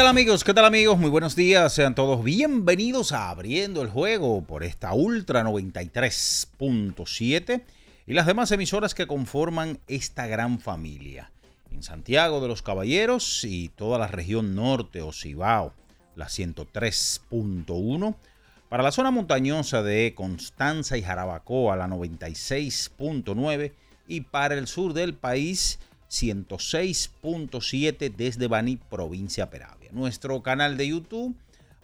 Tal amigos? ¿Qué tal amigos? Muy buenos días. Sean todos bienvenidos a Abriendo el Juego por esta Ultra 93.7 y las demás emisoras que conforman esta gran familia. En Santiago de los Caballeros y toda la región norte o Cibao, la 103.1. Para la zona montañosa de Constanza y Jarabacoa, la 96.9. Y para el sur del país, 106.7 desde Baní, provincia Peravia. Nuestro canal de YouTube,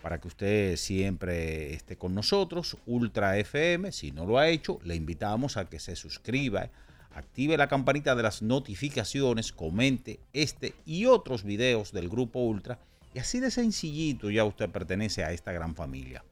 para que usted siempre esté con nosotros, Ultra FM. Si no lo ha hecho, le invitamos a que se suscriba, active la campanita de las notificaciones, comente este y otros videos del Grupo Ultra. Y así de sencillito ya usted pertenece a esta gran familia.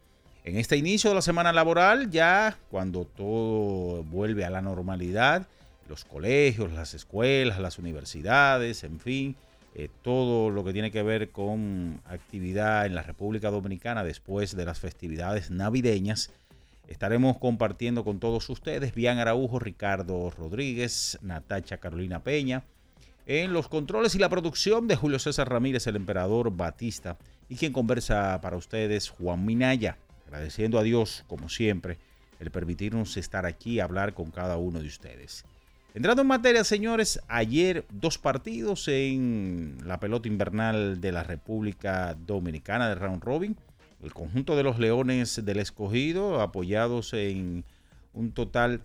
En este inicio de la semana laboral, ya cuando todo vuelve a la normalidad, los colegios, las escuelas, las universidades, en fin, eh, todo lo que tiene que ver con actividad en la República Dominicana después de las festividades navideñas. Estaremos compartiendo con todos ustedes, Bian Araujo, Ricardo Rodríguez, Natacha Carolina Peña, en los controles y la producción de Julio César Ramírez, el emperador Batista, y quien conversa para ustedes, Juan Minaya, agradeciendo a Dios, como siempre, el permitirnos estar aquí a hablar con cada uno de ustedes. Entrando en materia, señores, ayer dos partidos en la pelota invernal de la República Dominicana de Round Robin. El conjunto de los Leones del Escogido, apoyados en un total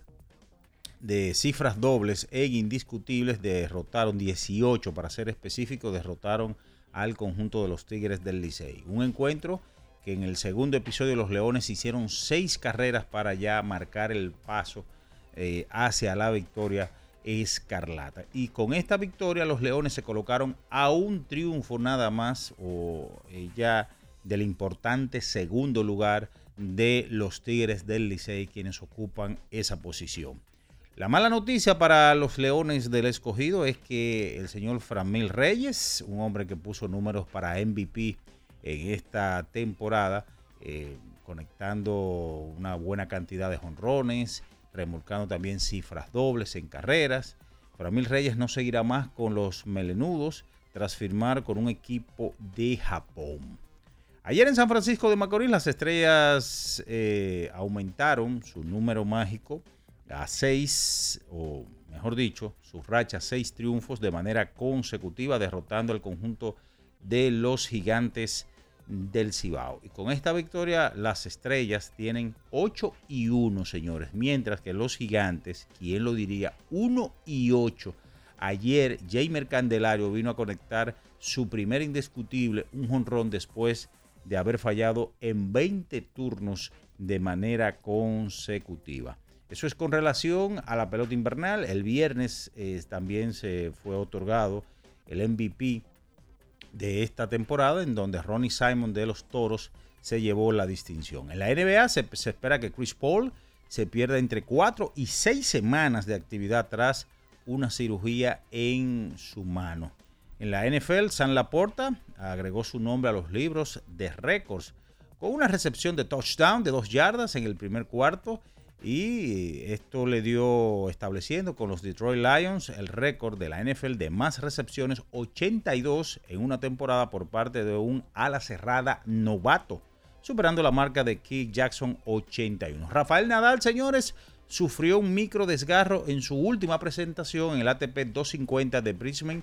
de cifras dobles e indiscutibles, derrotaron 18, para ser específico, derrotaron al conjunto de los Tigres del Licey. Un encuentro que en el segundo episodio los Leones hicieron seis carreras para ya marcar el paso eh, hacia la victoria escarlata. Y con esta victoria los Leones se colocaron a un triunfo nada más o eh, ya del importante segundo lugar de los Tigres del Licey quienes ocupan esa posición. La mala noticia para los Leones del Escogido es que el señor Framil Reyes, un hombre que puso números para MVP en esta temporada, eh, conectando una buena cantidad de jonrones, remolcando también cifras dobles en carreras. Framil Reyes no seguirá más con los melenudos tras firmar con un equipo de Japón. Ayer en San Francisco de Macorís las estrellas eh, aumentaron su número mágico a seis, o mejor dicho, su racha seis triunfos de manera consecutiva, derrotando al conjunto de los gigantes del Cibao. Y con esta victoria, las estrellas tienen 8 y 1, señores, mientras que los gigantes, ¿quién lo diría? 1 y 8. Ayer, Jamer Candelario vino a conectar su primer indiscutible, un jonrón después de haber fallado en 20 turnos de manera consecutiva. Eso es con relación a la pelota invernal. El viernes eh, también se fue otorgado el MVP de esta temporada, en donde Ronnie Simon de los Toros se llevó la distinción. En la NBA se, espera que Chris Paul se pierda entre 4 y 6 semanas de actividad tras una cirugía en su mano. En la NFL, San Laporta agregó su nombre a los libros de récords con una recepción de touchdown de dos yardas en el primer cuarto y esto le dio estableciendo con los Detroit Lions el récord de la NFL de más recepciones, 82 en una temporada por parte de un ala cerrada novato, superando la marca de Keith Jackson 81. Rafael Nadal, señores, sufrió un micro desgarro en su última presentación en el ATP 250 de Brisbane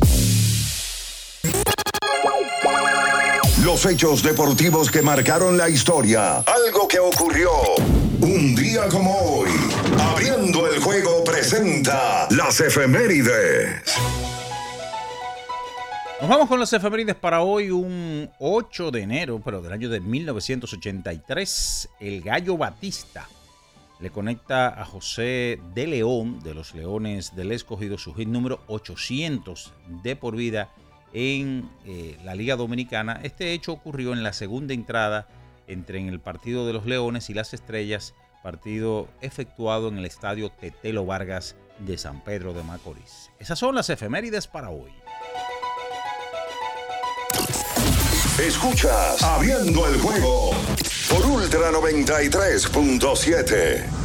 Los hechos deportivos que marcaron la historia. Algo que ocurrió un día como hoy. Abriendo el juego presenta las efemérides. Nos vamos con las efemérides para hoy, un 8 de enero, pero del año de 1983. El Gallo Batista le conecta a José de León, de los Leones del Escogido, su hit número 800 de por vida en eh, la Liga Dominicana. Este hecho ocurrió en la segunda entrada entre en el partido de los Leones y las Estrellas, partido efectuado en el estadio Tetelo Vargas de San Pedro de Macorís. Esas son las efemérides para hoy. Escuchas Abriendo el juego por Ultra 93.7.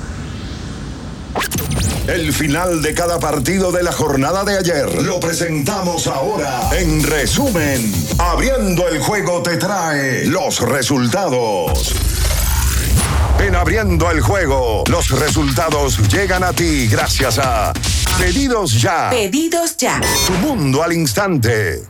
El final de cada partido de la jornada de ayer lo presentamos ahora. En resumen, abriendo el juego te trae los resultados. En abriendo el juego, los resultados llegan a ti gracias a Pedidos Ya. Pedidos ya. Tu mundo al instante.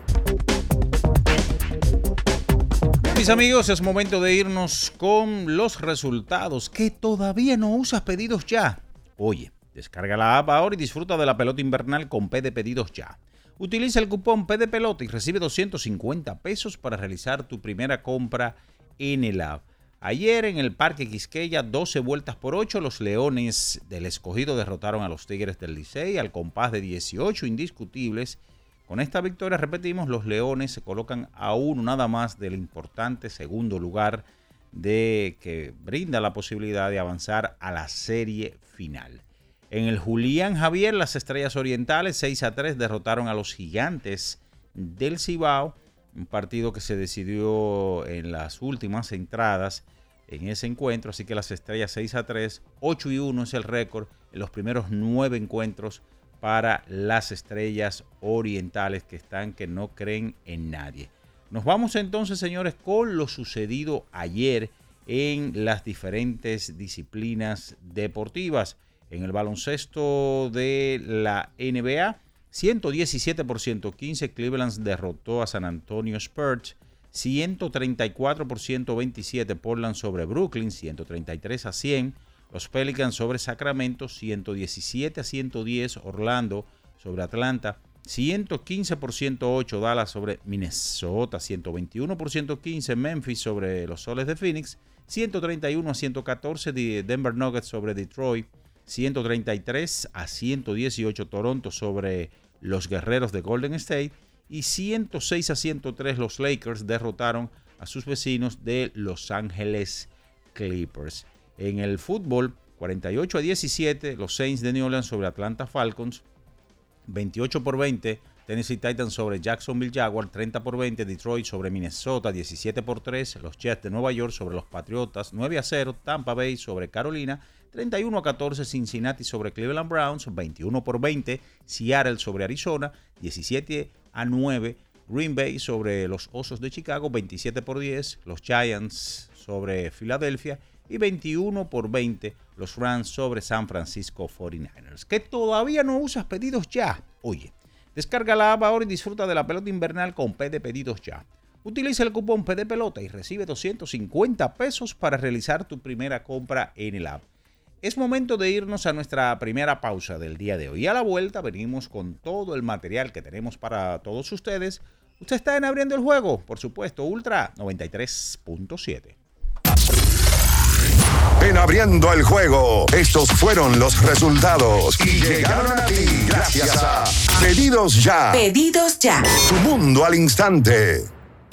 Mis amigos, es momento de irnos con los resultados que todavía no usas pedidos ya. Oye, Descarga la app ahora y disfruta de la pelota invernal con P de pedidos ya. Utiliza el cupón P de pelota y recibe 250 pesos para realizar tu primera compra en el app. Ayer en el Parque Quisqueya, 12 vueltas por 8, los Leones del Escogido derrotaron a los Tigres del Licey al compás de 18 indiscutibles. Con esta victoria, repetimos, los Leones se colocan aún nada más del importante segundo lugar de que brinda la posibilidad de avanzar a la serie final. En el Julián Javier, las Estrellas Orientales 6 a 3 derrotaron a los Gigantes del Cibao, un partido que se decidió en las últimas entradas en ese encuentro, así que las Estrellas 6 a 3, 8 y 1 es el récord en los primeros nueve encuentros para las Estrellas Orientales que están que no creen en nadie. Nos vamos entonces, señores, con lo sucedido ayer en las diferentes disciplinas deportivas. En el baloncesto de la NBA, 117 por 115, Cleveland derrotó a San Antonio Spurs. 134 por 127 Portland sobre Brooklyn, 133 a 100. Los Pelicans sobre Sacramento, 117 a 110 Orlando sobre Atlanta. 115 por 108 Dallas sobre Minnesota, 121 por 115 Memphis sobre los Soles de Phoenix, 131 a 114 Denver Nuggets sobre Detroit, 133 a 118 Toronto sobre los Guerreros de Golden State y 106 a 103 los Lakers derrotaron a sus vecinos de Los Ángeles Clippers. En el fútbol, 48 a 17 los Saints de New Orleans sobre Atlanta Falcons, 28 por 20 Tennessee Titans sobre Jacksonville Jaguars, 30 por 20 Detroit sobre Minnesota, 17 por 3 los Jets de Nueva York sobre los Patriotas, 9 a 0 Tampa Bay sobre Carolina, 31 a 14 Cincinnati sobre Cleveland Browns, 21 por 20 Seattle sobre Arizona, 17 a 9 Green Bay sobre los Osos de Chicago, 27 por 10 los Giants sobre Filadelfia y 21 por 20 los Rams sobre San Francisco 49ers. Que todavía no usas pedidos ya. Oye, descarga la app ahora y disfruta de la pelota invernal con P de pedidos ya. Utiliza el cupón P de pelota y recibe 250 pesos para realizar tu primera compra en el app. Es momento de irnos a nuestra primera pausa del día de hoy. A la vuelta venimos con todo el material que tenemos para todos ustedes. Usted está en abriendo el juego, por supuesto, Ultra 93.7. En abriendo el juego, estos fueron los resultados y llegaron a ti gracias a Pedidos Ya. Pedidos ya. Tu mundo al instante.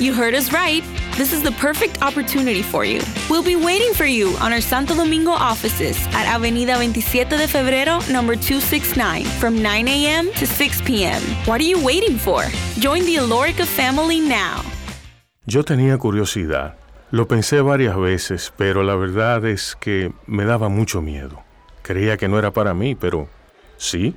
You heard us right. This is the perfect opportunity for you. We'll be waiting for you on our Santo Domingo offices at Avenida 27 de Febrero, number 269, from 9 a.m. to 6 p.m. What are you waiting for? Join the Alorica family now. Yo tenía curiosidad. Lo pensé varias veces, pero la verdad es que me daba mucho miedo. Creía que no era para mí, pero sí.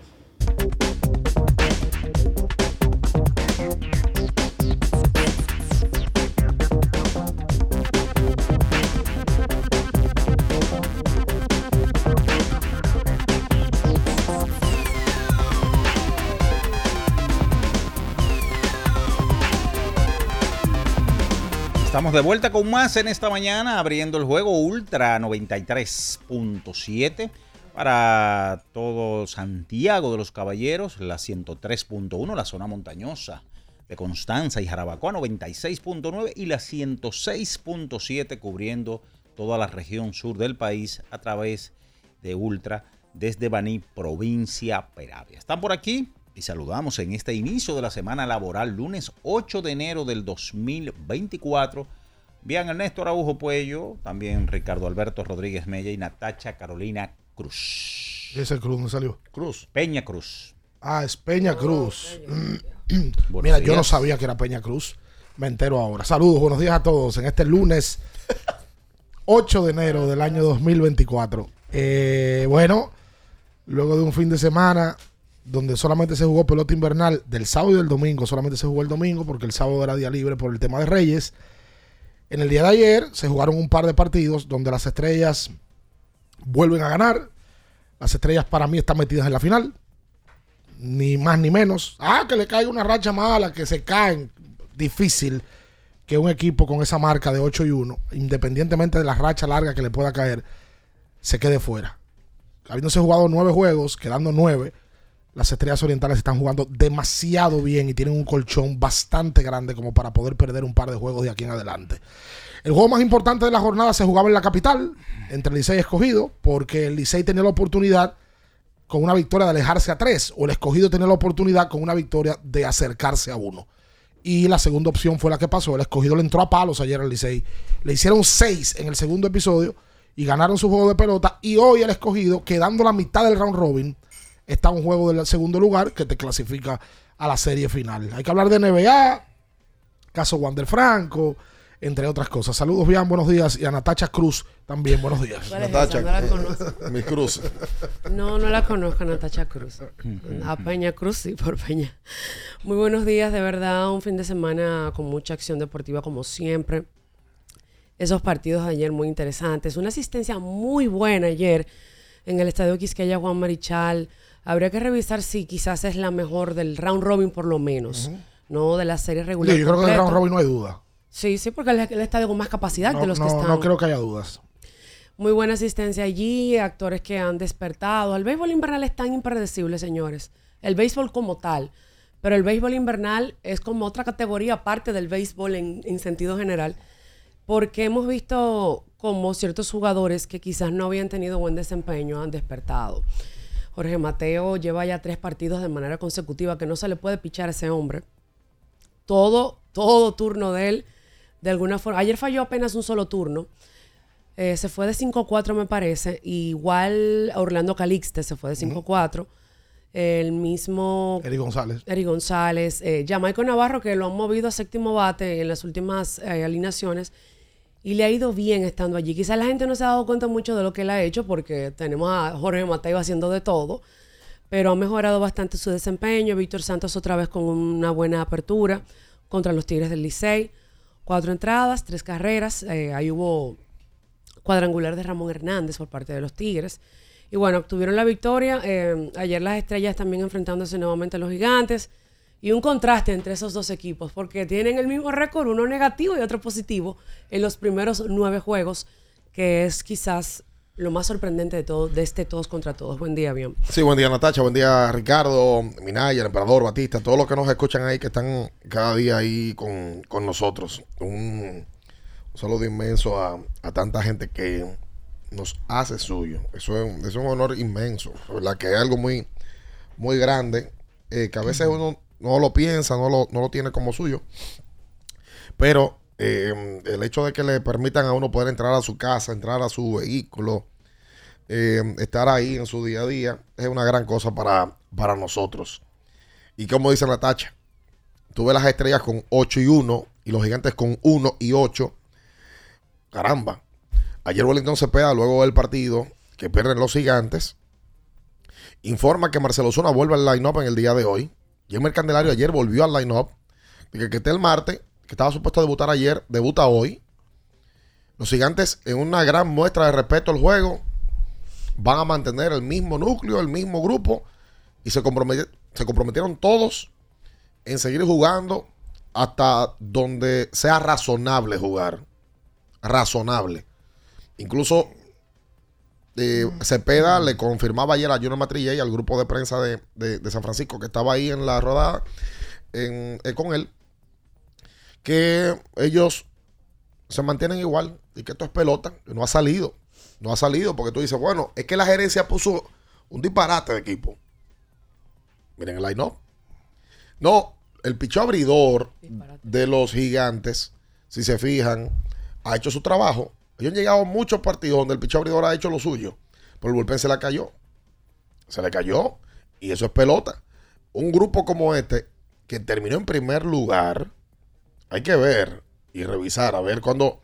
Estamos de vuelta con más en esta mañana, abriendo el juego Ultra 93.7 para todo Santiago de los Caballeros, la 103.1, la zona montañosa de Constanza y Jarabacoa 96.9 y la 106.7 cubriendo toda la región sur del país a través de Ultra desde Baní, provincia Peravia. Están por aquí y saludamos en este inicio de la semana laboral, lunes 8 de enero del 2024. Bien, Ernesto Araujo Puello, también Ricardo Alberto Rodríguez Mella y Natacha Carolina Cruz. Ese Cruz no salió. Cruz. Peña Cruz. Ah, es Peña Cruz. Mira, yo no sabía que era Peña Cruz. Me entero ahora. Saludos, buenos días a todos en este lunes 8 de enero del año 2024. Eh, bueno, luego de un fin de semana donde solamente se jugó pelota invernal del sábado y del domingo, solamente se jugó el domingo porque el sábado era día libre por el tema de Reyes. En el día de ayer se jugaron un par de partidos donde las estrellas vuelven a ganar. Las estrellas para mí están metidas en la final. Ni más ni menos. Ah, que le caiga una racha mala, que se caen. Difícil que un equipo con esa marca de 8 y 1, independientemente de la racha larga que le pueda caer, se quede fuera. Habiéndose jugado nueve juegos, quedando nueve, las estrellas orientales están jugando demasiado bien y tienen un colchón bastante grande como para poder perder un par de juegos de aquí en adelante. El juego más importante de la jornada se jugaba en la capital, entre Licey y Escogido, porque el Licey tenía la oportunidad con una victoria de alejarse a tres, o el Escogido tenía la oportunidad con una victoria de acercarse a uno. Y la segunda opción fue la que pasó. El Escogido le entró a palos ayer al Licey. Le hicieron seis en el segundo episodio y ganaron su juego de pelota. Y hoy el Escogido, quedando la mitad del round robin, está un juego del segundo lugar que te clasifica a la serie final. Hay que hablar de NBA, caso Wander Franco, entre otras cosas. Saludos, bien, buenos días. Y a Natacha Cruz también, buenos días. Natacha, no la conozco. Mi Cruz. No, no la conozco, Natacha Cruz. A Peña Cruz, sí, por Peña. Muy buenos días, de verdad, un fin de semana con mucha acción deportiva como siempre. Esos partidos de ayer muy interesantes. Una asistencia muy buena ayer en el Estadio Quisqueya Juan Marichal. Habría que revisar si quizás es la mejor del round robin por lo menos, no de la serie regular. Sí, yo creo que del round robin no hay duda. Sí, sí, porque es el estadio con más capacidad de los no, que están. No creo que haya dudas. Muy buena asistencia allí, actores que han despertado. El béisbol invernal es tan impredecible, señores. El béisbol como tal. Pero el béisbol invernal es como otra categoría aparte del béisbol en, en sentido general. Porque hemos visto como ciertos jugadores que quizás no habían tenido buen desempeño han despertado. Jorge Mateo lleva ya tres partidos de manera consecutiva que no se le puede pichar a ese hombre. Todo, todo turno de él, de alguna forma. Ayer falló apenas un solo turno. Eh, se fue de 5-4, me parece. igual Orlando Calixte se fue de 5-4. El mismo. Eri González. Eri González. Eh, Jamaico Navarro, que lo han movido a séptimo bate en las últimas eh, alineaciones. Y le ha ido bien estando allí. Quizás la gente no se ha dado cuenta mucho de lo que él ha hecho, porque tenemos a Jorge Mateo haciendo de todo. Pero ha mejorado bastante su desempeño. Víctor Santos otra vez con una buena apertura contra los Tigres del Licey. Cuatro entradas, tres carreras. Eh, ahí hubo cuadrangular de Ramón Hernández por parte de los Tigres. Y bueno, obtuvieron la victoria. Eh, ayer las estrellas también enfrentándose nuevamente a los gigantes. Y un contraste entre esos dos equipos, porque tienen el mismo récord, uno negativo y otro positivo, en los primeros nueve juegos, que es quizás lo más sorprendente de todo, de este todos contra todos. Buen día, bien. Sí, buen día, Natacha. Buen día, Ricardo, Minaya, el emperador, Batista, todos los que nos escuchan ahí, que están cada día ahí con, con nosotros. Un, un saludo inmenso a, a tanta gente que nos hace suyo. Eso es, es un honor inmenso, ¿verdad? Que es algo muy, muy grande, eh, que a veces uno no lo piensa, no lo, no lo tiene como suyo. Pero eh, el hecho de que le permitan a uno poder entrar a su casa, entrar a su vehículo, eh, estar ahí en su día a día, es una gran cosa para, para nosotros. Y como dice Natacha, tú ves las estrellas con 8 y 1 y los gigantes con 1 y 8. Caramba. Ayer Wellington Cepeda, luego del partido, que pierden los gigantes, informa que Marcelo Zuna vuelve al line-up en el día de hoy. Jimmer Candelario ayer volvió al line-up. Que, que esté el martes, que estaba supuesto a debutar ayer, debuta hoy. Los gigantes, en una gran muestra de respeto al juego, van a mantener el mismo núcleo, el mismo grupo. Y se comprometieron todos en seguir jugando hasta donde sea razonable jugar. Razonable. Incluso eh, Cepeda le confirmaba ayer a Junior Matrilla y al grupo de prensa de, de- de San Francisco que estaba ahí en la rodada en- eh, con él que ellos se mantienen igual y que esto es pelota, que no ha salido. No ha salido porque tú dices, bueno, es que la gerencia puso un disparate de equipo. Miren el line-up. No, el pichó abridor de los gigantes, si se fijan, ha hecho su trabajo. Ellos han llegado a muchos partidos donde el pichó abridor ha hecho lo suyo, pero el bullpen se le cayó. Se le cayó y eso es pelota. Un grupo como este, que terminó en primer lugar, hay que ver y revisar, a ver cuándo,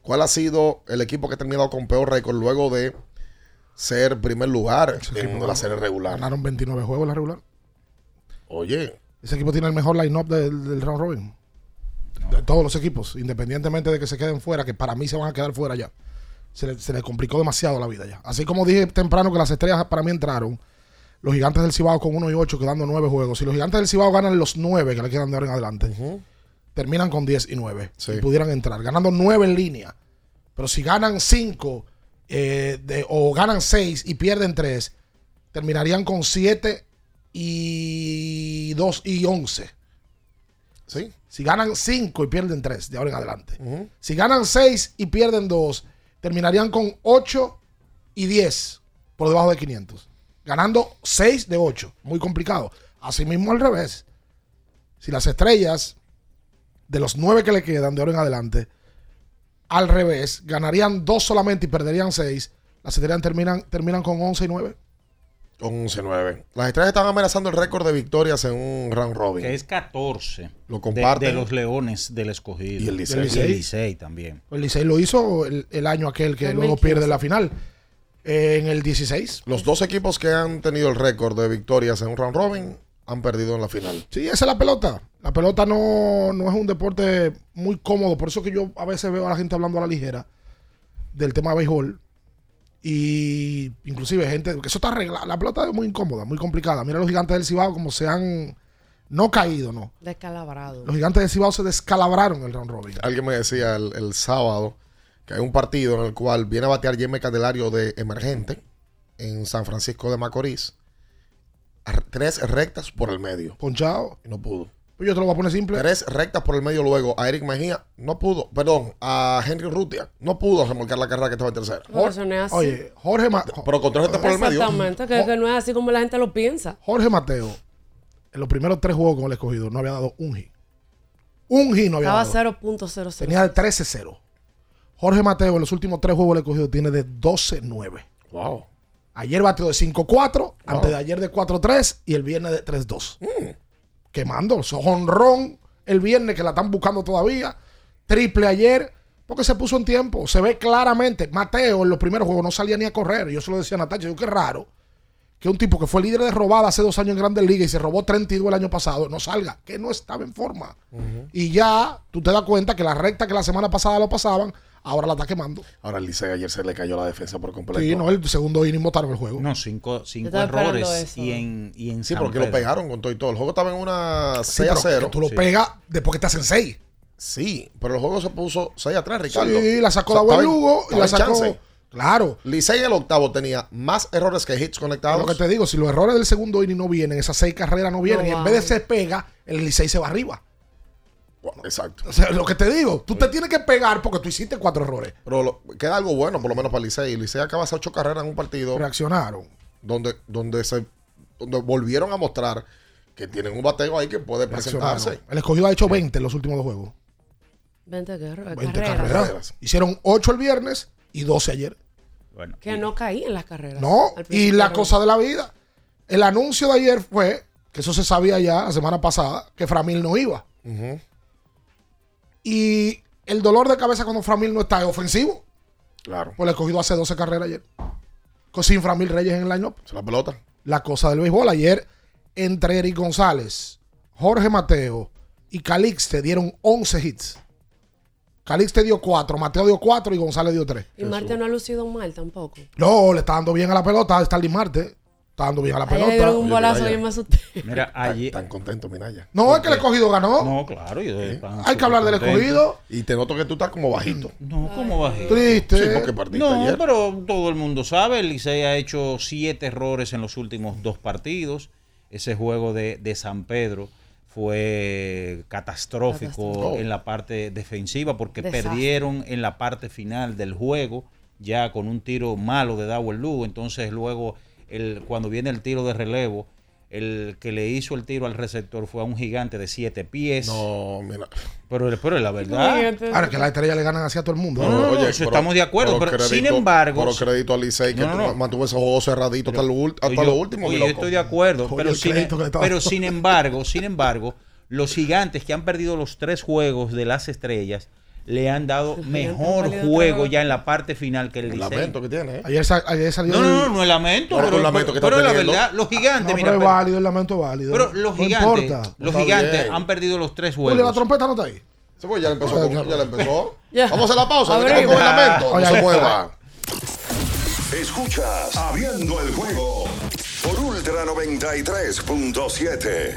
cuál ha sido el equipo que ha terminado con peor récord luego de ser primer lugar en la serie regular. Ganaron 29 juegos en la regular. Oye, Ese equipo tiene el mejor line-up del, del round robin. De todos los equipos, independientemente de que se queden fuera, que para mí se van a quedar fuera ya. Se le, se le complicó demasiado la vida ya. Así como dije temprano que las estrellas para mí entraron, los gigantes del Cibao con 1 y 8 quedando 9 juegos. Si los gigantes del Cibao ganan los 9 que le quedan de ahora en adelante, terminan con 10 y 9. Sí. Y pudieran entrar, ganando 9 en línea. Pero si ganan 5 o ganan 6 y pierden 3, terminarían con 7 y 2 y 11. ¿sí? Si ganan 5 y pierden 3 de ahora en adelante. Si ganan 6 y pierden 2, terminarían con 8 y 10 por debajo de 500. Ganando 6 de 8. Muy complicado. Asimismo al revés. Si las estrellas de los 9 que le quedan de ahora en adelante, al revés, ganarían 2 solamente y perderían 6, las estrellas terminan, terminan con 11 y 9. 11-9. Las estrellas están amenazando el récord de victorias en un round robin. Que es 14. Lo de- comparten. De, los Leones del Escogido. Y el Licey. Y el Licey. También. El Licey lo hizo el, el año aquel que luego 2015. pierde la final. Eh, en el 16. Los dos equipos que han tenido el récord de victorias en un round robin han perdido en la final. Sí, esa es la pelota. La pelota no, no es un deporte muy cómodo. Por eso que yo a veces veo a la gente hablando a la ligera del tema de béisbol. Y inclusive gente, que eso está arreglado. La pelota es muy incómoda, muy complicada. Mira los gigantes del Cibao como se han no caído, no. Descalabrado. Los gigantes del Cibao se descalabraron en el round robin. Alguien me decía el, el sábado que hay un partido en el cual viene a batear Jaime Candelario de emergente en San Francisco de Macorís. Tres rectas por el medio. Ponchado. Y no pudo. Pues yo te lo voy a poner simple. Tres rectas por el medio luego a Eric Mejía. No pudo. Perdón, a Henry Rutia. No pudo remolcar la carrera que estaba en tercera. Pero eso no es así. Oye, Jorge, Ma- Pero con tres rectas por el medio. Exactamente, que, que no es así como la gente lo piensa. Jorge Mateo, en los primeros tres juegos con el escogido, no había dado un hit. Un hit no había Estaba dado. 0.00. Tenía de 13-0. Jorge Mateo en los últimos tres juegos del escogido tiene de 12-9. Wow. Ayer batió de 5-4, antes de ayer de 4-3 y el viernes de 3-2. Quemando. Honrón el viernes que la están buscando todavía. Triple ayer. Porque se puso en tiempo. Se ve claramente. Mateo en los primeros juegos no salía ni a correr. Yo se lo decía a Natacha. Yo, qué raro que un tipo que fue líder de robada hace dos años en Grandes Ligas y se robó 32 el año pasado, no salga, que no estaba en forma. Y ya tú te das cuenta que la recta que la semana pasada lo pasaban, ahora la está quemando. Ahora el Licey ayer se le cayó la defensa por completo. Sí, no, el segundo inning botaron el juego. No, cinco, cinco errores. eso. Y en, y en Sí, San porque lo pegaron con todo y todo. El juego estaba en una Sí, 6 a pero 0. que tú lo Sí. pegas después que te hacen 6. Sí, pero el juego se puso 6 a 3, Ricardo. Sí, la sacó O sea, la estaba en- Lugo y la sacó. chance. Claro. Licey el octavo tenía más errores que hits conectados. Lo que te digo, si los errores del segundo inning no vienen, esas seis carreras no vienen, No y en vez de se pega, el Licey se va arriba. Bueno, exacto. O sea, lo que te digo, tú te tienes que pegar porque tú hiciste cuatro errores. Pero lo- queda algo bueno, por lo menos para Licey. Licey acaba de hacer ocho carreras en un partido Reaccionaron. donde, donde, se, donde volvieron a mostrar que tienen un bateo ahí que puede presentarse. El escogido ha hecho 20 en los últimos dos juegos. 20 guerra- 20 carreras. carreras. Hicieron 8 el viernes y 12 ayer. Bueno, Que no caí en las carreras. No, y la cosa de la vida. El anuncio de ayer fue, que eso se sabía ya la semana pasada, que Framil no iba. Ujú. Y el dolor de cabeza cuando Framil no está es ofensivo. Claro. Pues el escogido hace 12 carreras ayer. Con sin Framil Reyes en el line Se la pelota. La cosa del béisbol. Ayer, entre Eric González, Jorge Mateo y Calixte dieron 11 hits. Calixte dio 4, Mateo dio 4 y González dio 3. Y Marte no ha lucido mal tampoco. No, le está dando bien a la pelota. Starling Marte. Está dando bien a la pelota. dieron un me asusté. Mira, ayer. Tan contento, Minaya. No, es que el escogido ganó. No, claro. yo- Hay que hablar del escogido. Y te noto que tú estás como bajito. No, ¿cómo bajé? Triste. Sí, porque perdiste No, ayer. pero todo el mundo sabe, el Licey ha hecho siete errores en los últimos dos partidos. Ese juego de, de San Pedro fue catastrófico Catastrófico. en la parte defensiva porque Desastre. perdieron en la parte final del juego ya con un tiro malo de Dawel Lugo. Entonces luego el, cuando viene el tiro de relevo, el que le hizo el tiro al receptor fue a un gigante de siete pies. No, mira. Pero, pero es la verdad. Ahora que las estrellas le ganan así a todo el mundo. No, no, no, eso estamos de acuerdo, pero sin embargo- Pero crédito al Licey que No, no, no. mantuvo ese juego cerradito hasta, lo, hasta Oye, lo último. oye, mi yo loco. estoy de acuerdo, Oye, pero, sin, estaba pero sin embargo, sin embargo, los gigantes que han perdido los tres juegos de las estrellas le han dado mejor juego ya en la parte final que el El Licey. lamento que tiene, ¿eh? Ayer, sa- ayer salió. No, no, no, el- no es lamento, No, no, pero, un lamento pero- que está pero la verdad, los gigantes, No, mira, pero es pero, válido, el lamento es válido. pero los No gigantes, importa. los Está gigantes bien. han perdido los tres Julio, la juegos. trompeta no está ahí. Sí, pues ya le empezó. Ya, ya le empezó. Ya. Vamos a la pausa. Abrimos. Con el lamento. No Oye, se oye. mueva. Escuchas Abriendo el juego por Ultra 93.7.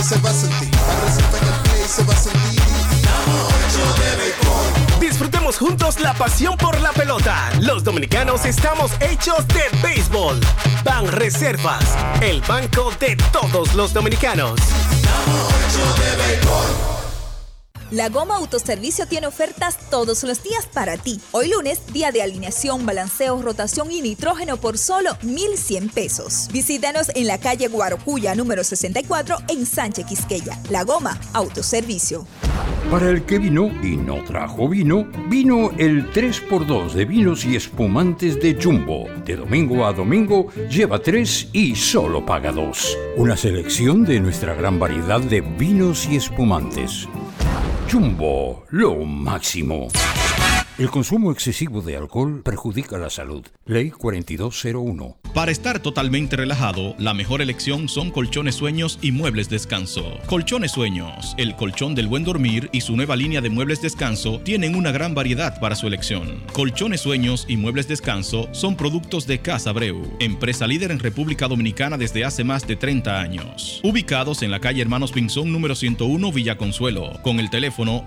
La se va a sentir, play se va a sentir. Disfrutemos juntos la pasión por la pelota. Los dominicanos estamos hechos de béisbol. Ban Reservas, el banco de todos los dominicanos. La Goma Autoservicio tiene ofertas todos los días para ti. Hoy lunes, día de alineación, balanceo, rotación y nitrógeno por solo 1,100 pesos. Visítanos en la calle Guarocuya número 64 en Sánchez Quisqueya. La Goma Autoservicio. Para el que vino y no trajo vino, vino el 3x2 de vinos y espumantes de Jumbo. De domingo a domingo, lleva 3 y solo paga 2. Una selección de nuestra gran variedad de vinos y espumantes. Jumbo, lo máximo. El consumo excesivo de alcohol perjudica la salud. Ley 4201. Para estar totalmente relajado, la mejor elección son colchones sueños y muebles descanso. Colchones sueños, el colchón del buen dormir y su nueva línea de muebles descanso tienen una gran variedad para su elección. Colchones sueños y muebles descanso son productos de Casa Breu, empresa líder en República Dominicana desde hace más de 30 años. Ubicados en la calle Hermanos Pinzón número 101 Villa Consuelo, con el teléfono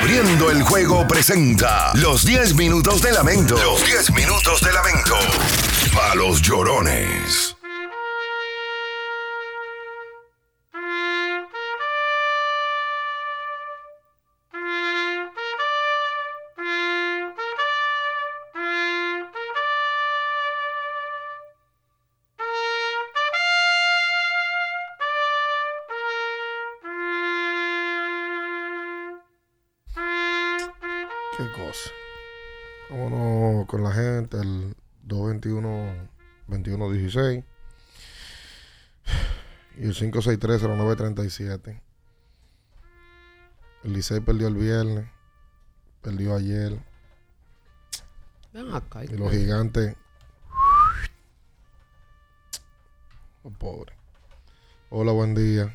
Abriendo el juego presenta los 10 minutos de lamento. Los 10 minutos de lamento. A los llorones. 221-2116 y el 563-0937. El Licey perdió el viernes, perdió ayer. Ven acá. Y los gigantes. Los pobres. Hola, buen día.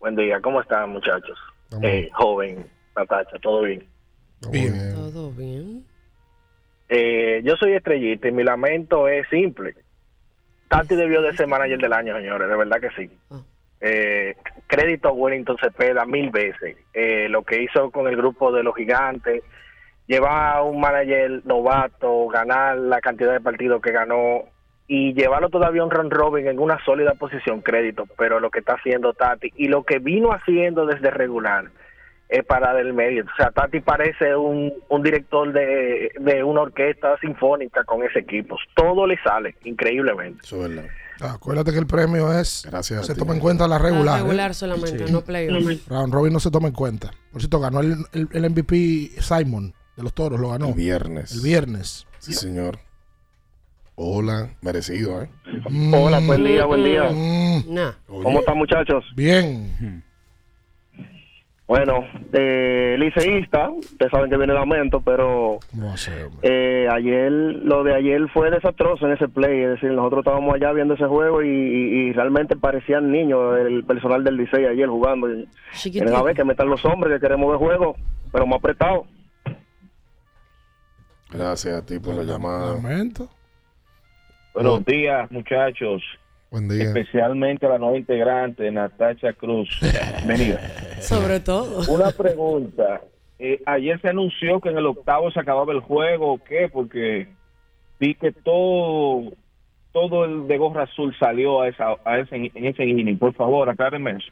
Buen día, ¿cómo están muchachos? Eh, joven, Natacha, ¿todo bien? Todo bien. Eh, yo soy estrellita y mi lamento es simple. Tati debió de ser manager del año, señores, de verdad que sí. Eh, crédito a Wellington Cepeda mil veces. Eh, lo que hizo con el grupo de los gigantes, llevar a un manager novato, ganar la cantidad de partidos que ganó y llevarlo todavía a un run robin en una sólida posición, crédito. Pero lo que está haciendo Tati y lo que vino haciendo desde regular es para del medio. O sea, Tati parece un, un director de, de una orquesta sinfónica con ese equipo. Todo le sale, increíblemente. Eso es verdad. Ah, Acuérdate que el premio es. Gracias. Se toma en cuenta la regular. La regular ¿eh? solamente, no playoff. Round Robin no se toma en cuenta. Por cierto, ganó el, el, el MVP Simon de los toros, lo ganó. El viernes. El viernes. Sí, señor. Hola, merecido, ¿eh? Hola, buen día, buen día. Nah. ¿Cómo están, muchachos? Bien. Bueno, eh, liceísta, ustedes saben que viene el aumento, pero No sé, eh, ayer, lo de ayer fue desastroso en ese play. Es decir, nosotros estábamos allá viendo ese juego y, y- y realmente parecían niños el personal del Licey ayer jugando. Y, Quieren a ver que metan los hombres que queremos ver juego, pero más apretado. Gracias a ti por la llamada. Lamento. Buenos días, muchachos. Buen día. Especialmente a la nueva integrante, Natacha Cruz. Bienvenida. Sobre todo. Una pregunta. Eh, ayer se anunció que en el octavo se acababa el juego, ¿o qué? Porque vi que todo todo el de gorra azul salió a esa, a ese, en ese inning. Por favor, aclárenme eso.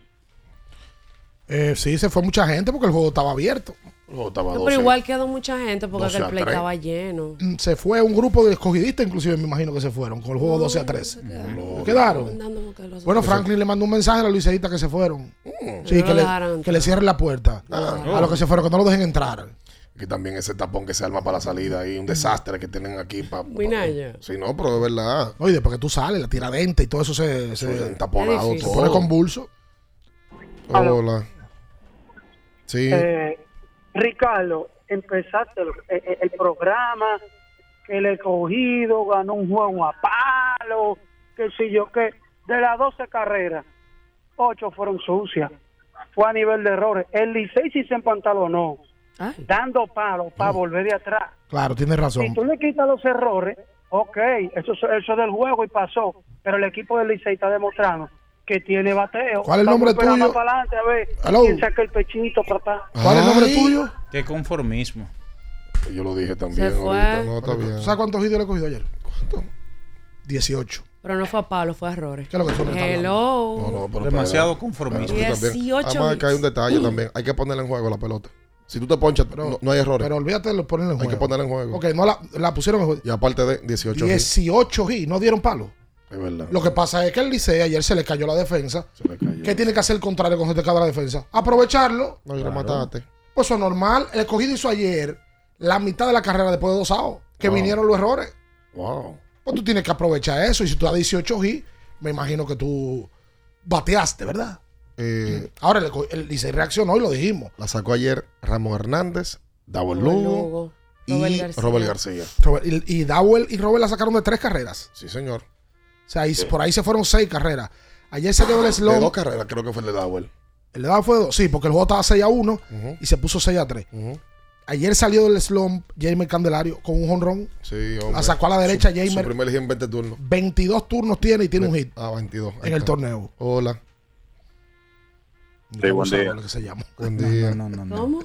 Eh, sí, se fue mucha gente porque el juego estaba abierto. El No, pero igual quedó mucha gente porque 12 aquel a play 3. estaba lleno. Mm, Se fue un grupo de escogidistas, inclusive me imagino que se fueron con el juego 12 a 13. ¿Se quedaron? Bueno, Franklin le mandó un mensaje a los liceístas que se fueron. Sí, No que lo le, dejaron que le cierren la puerta. A los que se fueron, que no lo dejen entrar. Que también ese tapón que se arma para la salida ahí, un desastre que tienen aquí. Pa, Minaya. Sí, no, pero de verdad. Oye, después que tú sales, la tiradente y todo eso se, se entaponado se pone convulso. Hola. Sí. Eh, Ricardo, empezaste el, el- el programa, que el escogido ganó un juego a palo, que si yo qué. De las 12 carreras, 8 fueron sucias. Fue a nivel de errores. El Licey sí se empantalonó, dando palos para volver de atrás. Claro, tienes razón. Si tú le quitas los errores, ok, eso, eso es del juego y pasó. Pero el equipo del Licey está demostrando que tiene bateo. ¿Cuál es el nombre tuyo? para adelante a ver Hello. quién saca el pechito, papá. ¿Cuál es el nombre tuyo? Qué conformismo. Yo lo dije también. Se fue. ahorita. No, está bien. ¿Tú ¿Sabes cuántos vídeos le he cogido ayer? ¿Cuánto? 18. Pero no fue a palo, fue a errores. ¿Qué es lo que son Hello. No, no, pero Demasiado conformismo. Tú también. 18 Además, que hay un detalle también. Hay que ponerle en juego la pelota. Si tú te ponchas, no, no hay errores. Pero olvídate de ponerle en hay juego. que ponerla en juego. Ok, no la, la pusieron en juego. Y aparte de 18 hits. 18 y no dieron palo. Es verdad. Lo que pasa es que el Licey ayer se le cayó la defensa. ¿Qué tiene que hacer el contrario con este cada la defensa? Aprovecharlo. No, y lo mataste. Pues eso es normal. El escogido hizo ayer la mitad de la carrera después de dos outs. Que Wow. vinieron los errores. Wow. Pues tú tienes que aprovechar eso. Y si tú das 18 hits, me imagino que tú bateaste, ¿verdad? Eh, Ahora el, el Licey reaccionó y lo dijimos. la sacó ayer Ramón Hernández, Dawel Lugo, Lugo y Robert García. Robert García. Robert- y, y Dowell y Robert la sacaron de tres carreras. Sí, señor. O sea, ahí- por ahí se fueron seis carreras. Ayer se quedó el De slump. dos carreras, creo que fue el de Dawel. El de Dowell fue de dos. Sí, porque el juego estaba 6 a 1 Ujú. y se puso 6 a 3. Ujú. Ayer salió del slump Jamer Candelario con un honrón. Sí, hombre. La sacó a la derecha Su, Jamer. su primer hit en 20 turnos. 22 turnos tiene y tiene un hit Ah, 22. Ahí en el torneo. Hola. Sí, buen día. Que se llama. Buen día. ¿Cómo?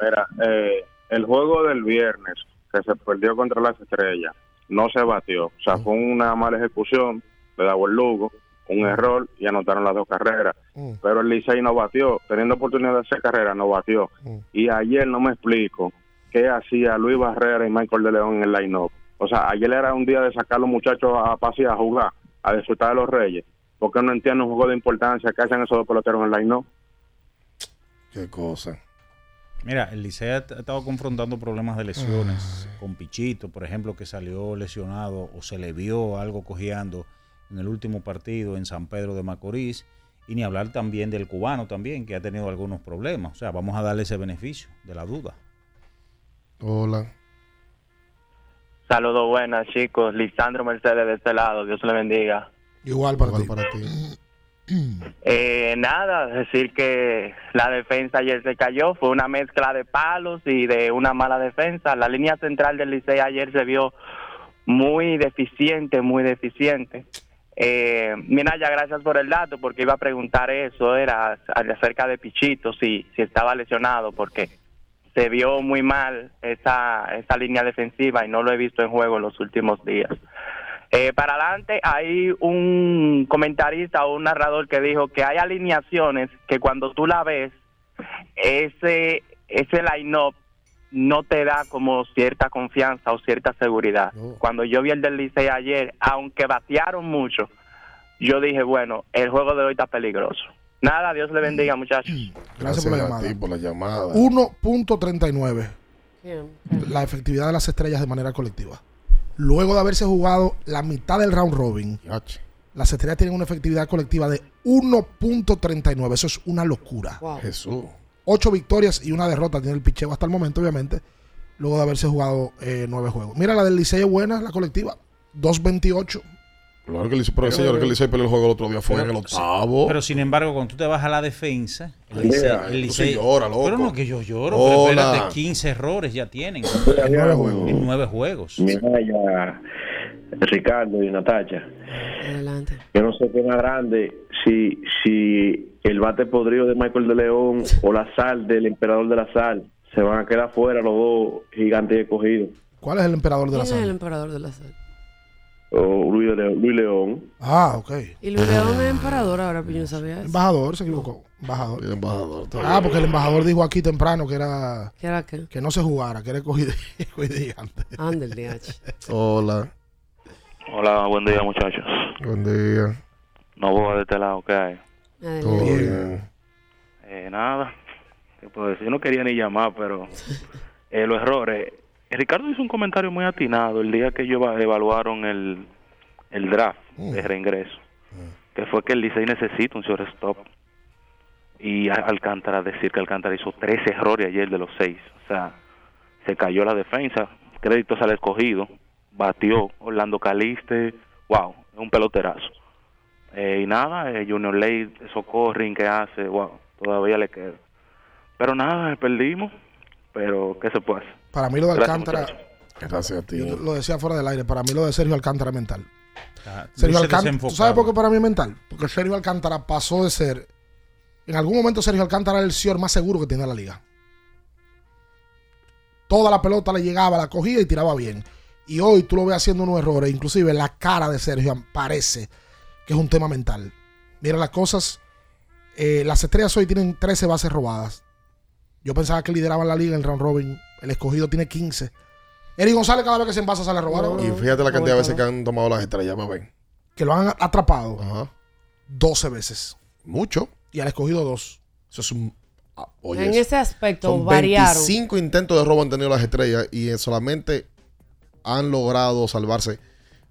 Mira, eh, el juego del viernes que se perdió contra las estrellas no se batió. O sea, fue una mala ejecución de Dawel Lugo, un error y anotaron las dos carreras. Mm. Pero el Licey no batió, teniendo oportunidad de hacer carrera, no batió. Mm. Y ayer no me explico qué hacía Luis Barrera y Michael de León en el line-up. O sea, ayer era un día de sacar a los muchachos a pasear, a jugar, a disfrutar de los Reyes. ¿Por qué no entienden un juego de importancia que hacen esos dos peloteros en el line-up? Qué cosa. Mira, el Licey ha ha estado confrontando problemas de lesiones Ah. con Pichito, por ejemplo, que salió lesionado o se le vio algo cojeando en el último partido en San Pedro de Macorís. Y ni hablar también del cubano también, que ha tenido algunos problemas. O sea, vamos a darle ese beneficio de la duda. Hola. Saludos buenas, chicos. Lisandro Mercedes de este lado. Dios le bendiga. Igual para ti. para ti. Eh, nada, decir que la defensa ayer se cayó. Fue una mezcla de palos y de una mala defensa. La línea central del Licey ayer se vio muy deficiente, muy deficiente. Eh, Minaya, gracias por el dato, porque iba a preguntar eso, era acerca de Pichito, si, si estaba lesionado, porque se vio muy mal esa, esa línea defensiva y no lo he visto en juego los últimos días. Eh, para adelante hay un comentarista o un narrador que dijo que hay alineaciones que cuando tú la ves, ese, ese line-up no te da como cierta confianza o cierta seguridad. Cuando yo vi el del Licey ayer, aunque batearon mucho, yo dije, bueno, el juego de hoy está peligroso. Nada, Dios le bendiga, muchachos. Gracias por la a llamada. ti por la llamada. 1.39 la efectividad de las estrellas de manera colectiva. Luego de haberse jugado la mitad del round robin, las estrellas tienen una efectividad colectiva de 1.39. Eso es una locura. Jesús. Ocho victorias y una derrota tiene el picheo hasta el momento, obviamente, luego de haberse jugado eh, nueve juegos. Mira, la del Licey es buena, la colectiva. 2.28. Claro que el Licey, pero el señor que el Licey perdió el juego el otro día fue en el octavo. Pero sin embargo, cuando tú te vas a la defensa, el Mira, Licey. llora, loco. Pero no que yo lloro, Hola. pero espérate, 15 errores ya tienen. En nueve juegos. En nueve juegos. Minaya, Ricardo y Natacha. Adelante. Yo no sé qué más grande, si, si el bate podrido de Michael de León o la sal del emperador de la sal se van a quedar fuera los dos gigantes escogidos. ¿Cuál es el emperador de la ¿Quién es el emperador de la sal? O Luis, Le- Luis León. Ah, ok. Y Luis León es emperador ahora, pero yo no sabía eso. Embajador, se equivocó. Embajador. embajador. Ah, porque el embajador dijo aquí temprano que era. ¿Qué era qué? Que no se jugara, que era escogidillante. Ande el DH. Hola. Hola, buen día muchachos. Buen día. No voy de este lado, ¿qué hay? Todo bien. Eh, nada, ¿qué puedo decir? Yo no quería ni llamar, pero eh, los errores. Eh, Ricardo hizo un comentario muy atinado el día que ellos eva- evaluaron el, el draft de reingreso, que fue que el Licey necesita un shortstop. Y Alcántara, decir que Alcántara hizo tres errores ayer de los seis. O sea, se cayó la defensa, créditos al escogido, batió Orlando Caliste, wow, es un peloterazo. Eh, y nada, eh, Junior Ley, esos corring que hace, wow, todavía le queda. Pero nada, perdimos, pero ¿qué se puede hacer? Para mí lo de Gracias, Alcántara. Gracias a ti. Yo lo decía fuera del aire. Para mí lo de Sergio Alcántara es mental. Sergio luce Alcántara. ¿Tú desenfocado. sabes por qué para mí es mental? Porque Sergio Alcántara pasó de ser. En algún momento Sergio Alcántara era el señor más seguro que tiene la liga. Toda la pelota le llegaba, la cogía y tiraba bien. Y hoy tú lo ves haciendo unos errores. Inclusive la cara de Sergio parece que es un tema mental. Mira las cosas. eh, las estrellas hoy tienen 13 bases robadas. Yo pensaba que lideraban la liga en el round robin. El escogido tiene 15. Eric González cada vez que se envasa sale a robar. Y fíjate la cantidad de veces que han tomado las estrellas, va a ver. Que lo han atrapado 12 veces. Mucho. Y al escogido dos. Eso es un. ah, Oye, en ese aspecto Son variaron. 25 intentos de robo han tenido las estrellas y solamente han logrado salvarse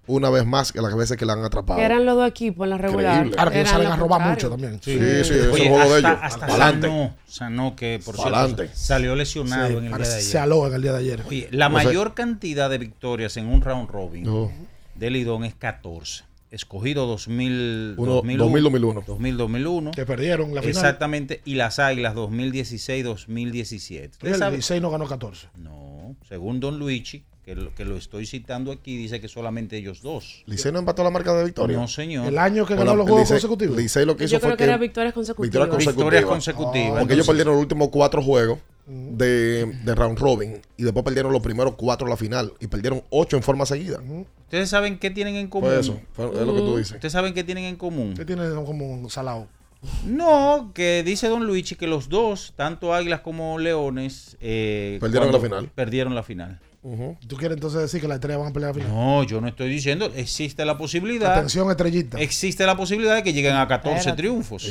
una vez más que las veces que la han atrapado. Que eran los dos equipos en la regular. Increíble. Ahora que salen a robar mucho también. Sí, sí, eso es Oye, juego de hasta, ellos. hasta Pa'lante. Sanó, Sanó, que por cierto Pa'lante. salió lesionado Sí, en el día de ayer. se aló en el día de ayer. Oye, la No sé. mayor cantidad de victorias en un round robin No. de Lidón es 14. Escogido 2000, Uno- 2001, 2000, 2000, 2001. Que perdieron la final. Exactamente. Y las Águilas 2016, 2017. ¿Ustedes El saben? 16 no ganó 14. No, según Don Luigi, que lo, que lo estoy citando aquí, dice que solamente ellos dos. Licey no empató la marca de victoria. No, señor. El año que Bueno, ganó los juegos Licey- consecutivos. Licey lo que hizo Yo fue creo que era victorias consecutivas. Victorias Victorias consecutivas. Porque ellos perdieron los últimos cuatro juegos de, de round robin y después perdieron los primeros cuatro en la final y perdieron ocho en forma seguida. ¿Ustedes saben qué tienen en común? Fue eso, fue- es lo que tú dices. ¿Ustedes saben qué tienen en común? ¿Qué tiene como un salado? No, que dice Don Luigi que los dos, tanto Águilas como Leones, eh, Perdieron la final. Perdieron la final. ¿Tú quieres entonces decir que las estrellas van a pelear la final? No, yo no estoy diciendo, existe la posibilidad. Atención, estrellita. Existe la posibilidad de que lleguen a 14 Espérate. triunfos.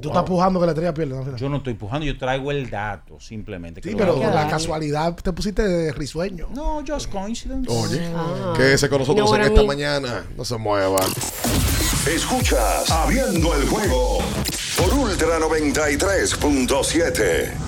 Tú estás pujando que la estrella pierda. Yo no estoy pujando, yo traigo el dato simplemente. Sí, pero la casualidad te pusiste de risueño. No, just coincidence. Oye, Ah. quédese con nosotros No, en esta mí. mañana. No se mueva. Escuchas Abriendo el juego por Ultra 93.7.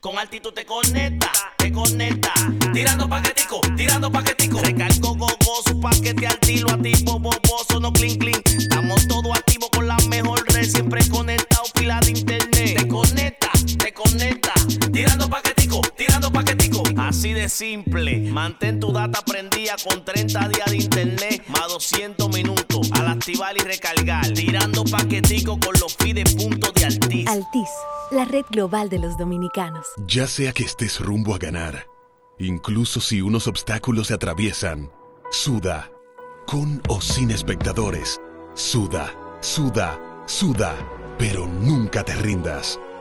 Con altitud te conecta, te conecta. Tirando paquetico, tirando paquetico. Recargo gogoso, paquete altilo, activo, boboso, no clean clean. Estamos todos activos con la mejor red, siempre conectado, pila de internet. Te conecta, te conecta. Tirando paquetico, tirando paquetico. Así de simple. Mantén tu data prendida con 30 días de internet, más 200 minutos. Al activar y recargar. Tirando paquetico con los fides puntos de Altis. Altis, la red global de los dominicanos. Ya sea que estés rumbo a ganar, incluso si unos obstáculos se atraviesan, suda, con o sin espectadores, suda, suda, suda, pero nunca te rindas,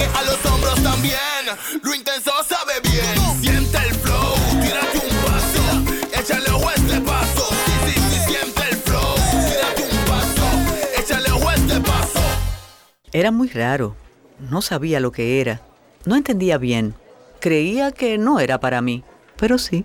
A los hombros también. Lo intenso sabe bien. El flow. Tírate un paso. Échale ojo este paso. Échale ojo este paso. Era muy raro. No sabía lo que era. No entendía bien. Creía que no era para mí, pero sí.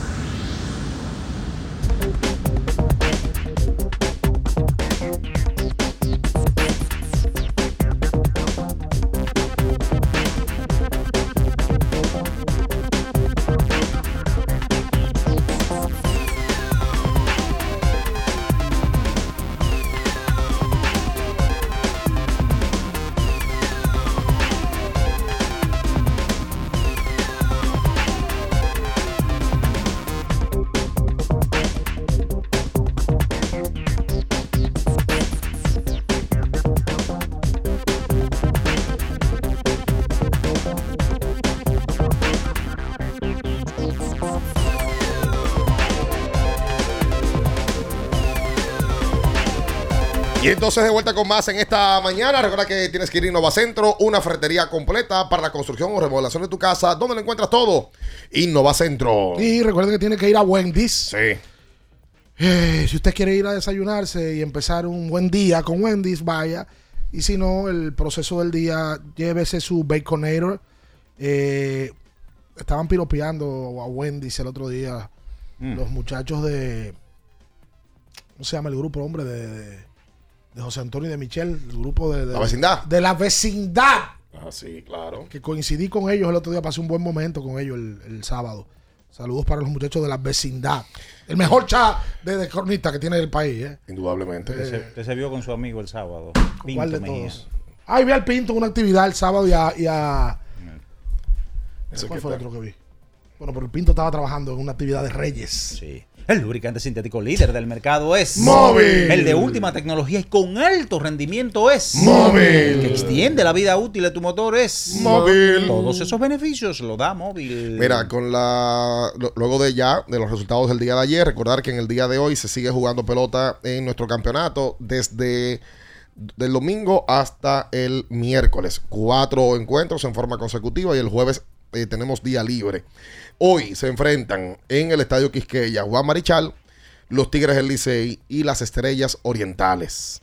entonces de vuelta con más en esta mañana. Recuerda que tienes que ir a Innova Centro, una ferretería completa para la construcción o remodelación de tu casa. ¿Dónde lo encuentras todo? Innova Centro. Y recuerden que tiene que ir a Wendy's. Sí. Eh, si usted quiere ir a desayunarse y empezar un buen día con Wendy's, vaya. Y si no, el proceso del día, llévese su Baconator. Eh, estaban piropeando a Wendy's el otro día Mm. los muchachos de... ¿Cómo se llama el grupo, hombre? De, de- de José Antonio y de Michelle, el grupo de, de- ¿La vecindad? De la vecindad. Ah, sí, claro. Que coincidí con ellos el otro día, pasé un buen momento con ellos el, el sábado. Saludos para los muchachos de la vecindad. El mejor chat de, de cronista que tiene el país, ¿eh? Indudablemente. Usted se, usted se vio con su amigo el sábado. ¿Cuál de Pinto Mejía. todos? Ay, vi al Pinto en una actividad el sábado y a. y a- Ese ¿Cuál fue el otro que vi? Bueno, pero el Pinto estaba trabajando en una actividad de Reyes. Sí. El lubricante sintético líder del mercado es Móvil. El de última tecnología y con alto rendimiento es Móvil. El que extiende la vida útil de tu motor es Móvil. Todos esos beneficios lo da móvil. Mira, con la luego de ya de los resultados del día de ayer, recordar que en el día de hoy se sigue jugando pelota en nuestro campeonato desde del domingo hasta el miércoles. Cuatro encuentros en forma consecutiva y el jueves eh, tenemos día libre. Hoy se enfrentan en el Estadio Quisqueya Juan Marichal, los Tigres del Licey y las Estrellas Orientales.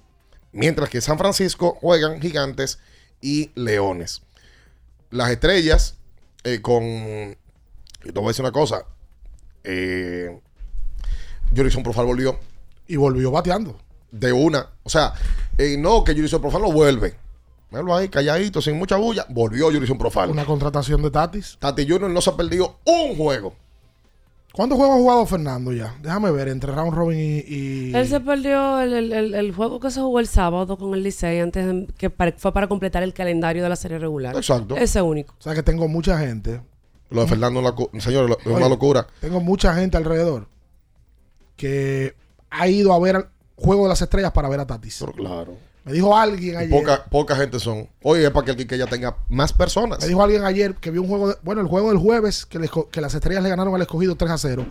Mientras que San Francisco juegan Gigantes y Leones. Las Estrellas eh, con... Y te voy a decir una cosa. Eh, Jorison Profal volvió. Y volvió bateando. De una. O sea, eh, no que Jorison Profal no vuelve. Míralo ahí, calladito, sin mucha bulla. Volvió Jorison Profal. Una contratación de Tatis. Tati Junior no se ha perdido un juego. ¿Cuántos juegos ha jugado Fernando ya? Déjame ver, entre Round Robin y. y- Él se perdió el, el- el- el juego que se jugó el sábado con el Licey antes de- que para- fue para completar el calendario de la serie regular. Exacto. Ese único. O sea que tengo mucha gente. Lo de Fernando, la señor, lo- es una locura. Tengo mucha gente alrededor que ha ido a ver el juego de las estrellas para ver a Tatis. claro. Me dijo alguien ayer. poca, poca gente son. Oye, es para que el Quique ya tenga más personas. Me dijo alguien ayer que vio un juego, de- bueno, el juego del jueves que, le esco- que las estrellas le ganaron al escogido 3 a 0.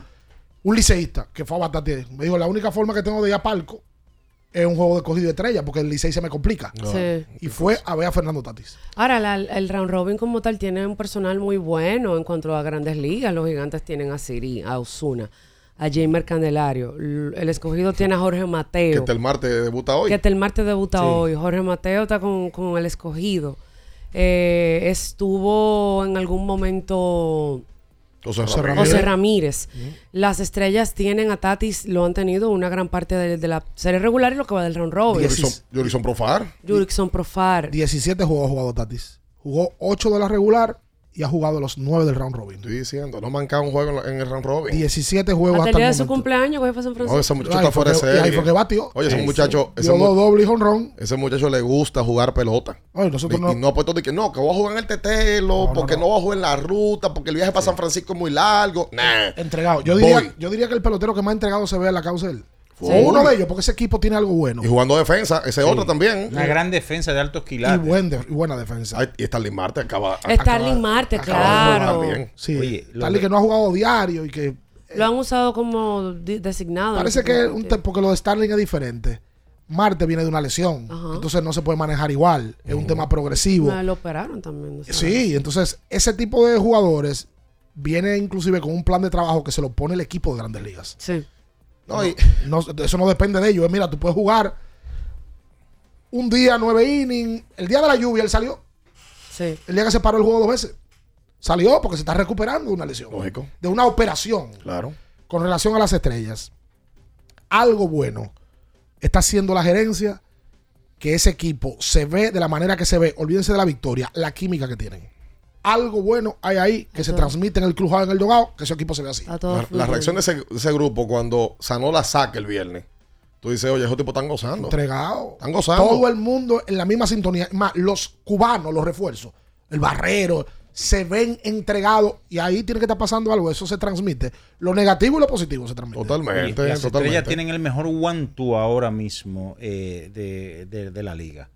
Un liceísta que fue a batir. Me dijo, la única forma que tengo de ir a palco es un juego de escogido de estrellas porque el licey se me complica. Sí. Y fue a ver a Fernando Tatis. Ahora, la- el round robin como tal tiene un personal muy bueno en cuanto a grandes ligas. Los gigantes tienen a Siri, a Osuna, a Jamer Candelario. El escogido tiene a Jorge Que Mateo. este el martes debuta hoy. Que este el martes debuta Sí. hoy. Jorge Mateo está con, con el escogido. Eh, estuvo en algún momento José José Ramírez. José Ramírez. Las estrellas tienen a Tatis, lo han tenido una gran parte de, de la serie regular y lo que va del round robin. Jorison, Jorison Profar. Jurickson Profar. 17 juegos ha jugado Tatis. Jugó 8 de la regular y ha jugado los 9 del round robin. Estoy diciendo, no manca un juego en, el round robin. 17 juegos Hasta hasta el día de su cumpleaños, que fue San No, Francisco. ese muchacho está fuera de ahí fue que batió. Oye, ese Sí, muchacho, sí. ese, Dio mu- dos dobles y jonrón. ese muchacho le gusta jugar pelota. Oye, nosotros y, no- y no ha puesto de que no, que voy a jugar en el tetelo, porque no. voy a jugar en la ruta, porque el viaje para San Francisco es muy largo. Nah. Entregado. Yo diría, yo diría que el pelotero que más entregado se ve en la causa es él. Full. O uno de ellos, porque ese equipo tiene algo bueno. Y jugando defensa, ese Sí. otro también. Una gran defensa de altos Y, quilates. buen de- y buena defensa. Ay, y Starling Marte acaba. Starling Marte, acaba claro. bien. Sí. Oye, Starling que no ha jugado diario y que Lo han usado como designado. parece que un porque lo de Starling es diferente. Marte viene de una lesión, Ajá. entonces no se puede manejar igual. Es un tema progresivo. Lo operaron también. Sí, entonces ese tipo de jugadores viene inclusive con un plan de trabajo que se lo pone el equipo de Grandes Ligas. Sí. No, y no- eso no depende de ellos. Es, Mira, tú puedes jugar un día, nueve innings. El día de la lluvia él salió. Sí. El día que se paró el juego dos veces. Salió porque se está recuperando de una lesión. Lógico. De una operación. Claro. Con relación a las estrellas. Algo bueno está haciendo la gerencia que ese equipo se ve de la manera que se ve. Olvídense de la victoria, la química que tienen. Algo bueno hay ahí que se transmite en el crujado, en el dogado, que ese equipo se ve así. La, la reacción de ese, de ese grupo cuando sanó la saca el viernes. Tú dices, oye, esos tipos están gozando. Entregado. Están gozando. Todo el mundo en la misma sintonía. Es Más, los cubanos, los refuerzos, el barrero, se ven entregados y ahí tiene que estar pasando algo. Eso se transmite. Lo negativo y lo positivo se transmite. Totalmente, Oye, las totalmente. estrellas tienen el mejor one-two ahora mismo eh, de, de- de la liga.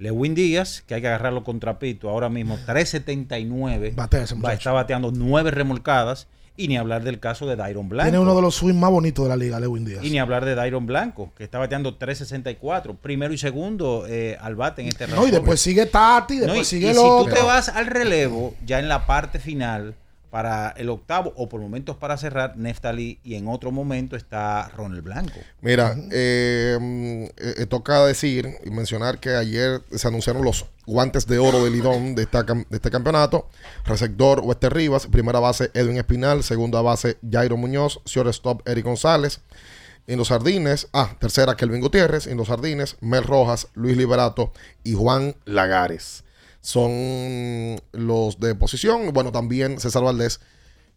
Lewin Díaz, que hay que agarrarlo con trapito, ahora mismo 3.79. Batea ese va, está bateando nueve remolcadas. Y ni hablar del caso de Dairon Blanco. Tiene uno de los swings más bonitos de la liga, Lewin Díaz. Y ni hablar de Dairon Blanco, que está bateando 3.64. Primero y segundo eh, al bate en este No, y después sigue Tati, No, después y- sigue y el si otro. tú te vas al relevo, ya en la parte final, para el octavo o por momentos para cerrar, Neftali y en otro momento está Ronald Blanco. Mira, eh, mm, eh, toca decir y mencionar que ayer se anunciaron los guantes de oro del Lidón de, este campeonato. Receptor Wester Rivas, primera base Edwin Espinal, segunda base Jairo Muñoz, shortstop Eric González. En los jardines, ah, tercera Kelvin Gutiérrez. En los jardines, Mel Rojas, Luis Liberato y Juan Lagares. Son los de posición. Bueno, también César Valdés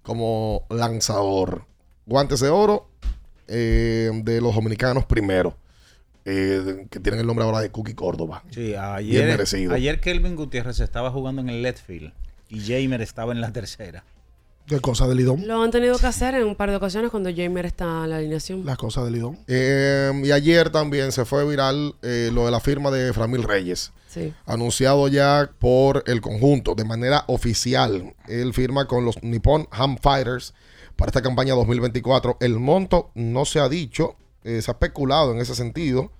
como lanzador. Guantes de oro eh, de los dominicanos primero. eh, que tienen el nombre ahora de Cookie Córdoba. Sí, Bien ayer, merecido. ayer Kelvin Gutiérrez estaba jugando en el left field y Jamer estaba en la tercera. ¿Qué cosa del Lidón? Lo han tenido que hacer en un par de ocasiones cuando Jamer está en la alineación. Las cosas del Lidón. Eh, y ayer también se fue viral eh, lo de la firma de Framil Reyes. Anunciado ya por el conjunto de manera oficial. Él firma con los Nippon Ham Fighters para esta campaña 2024. El monto no se ha dicho, eh, se ha especulado en ese sentido.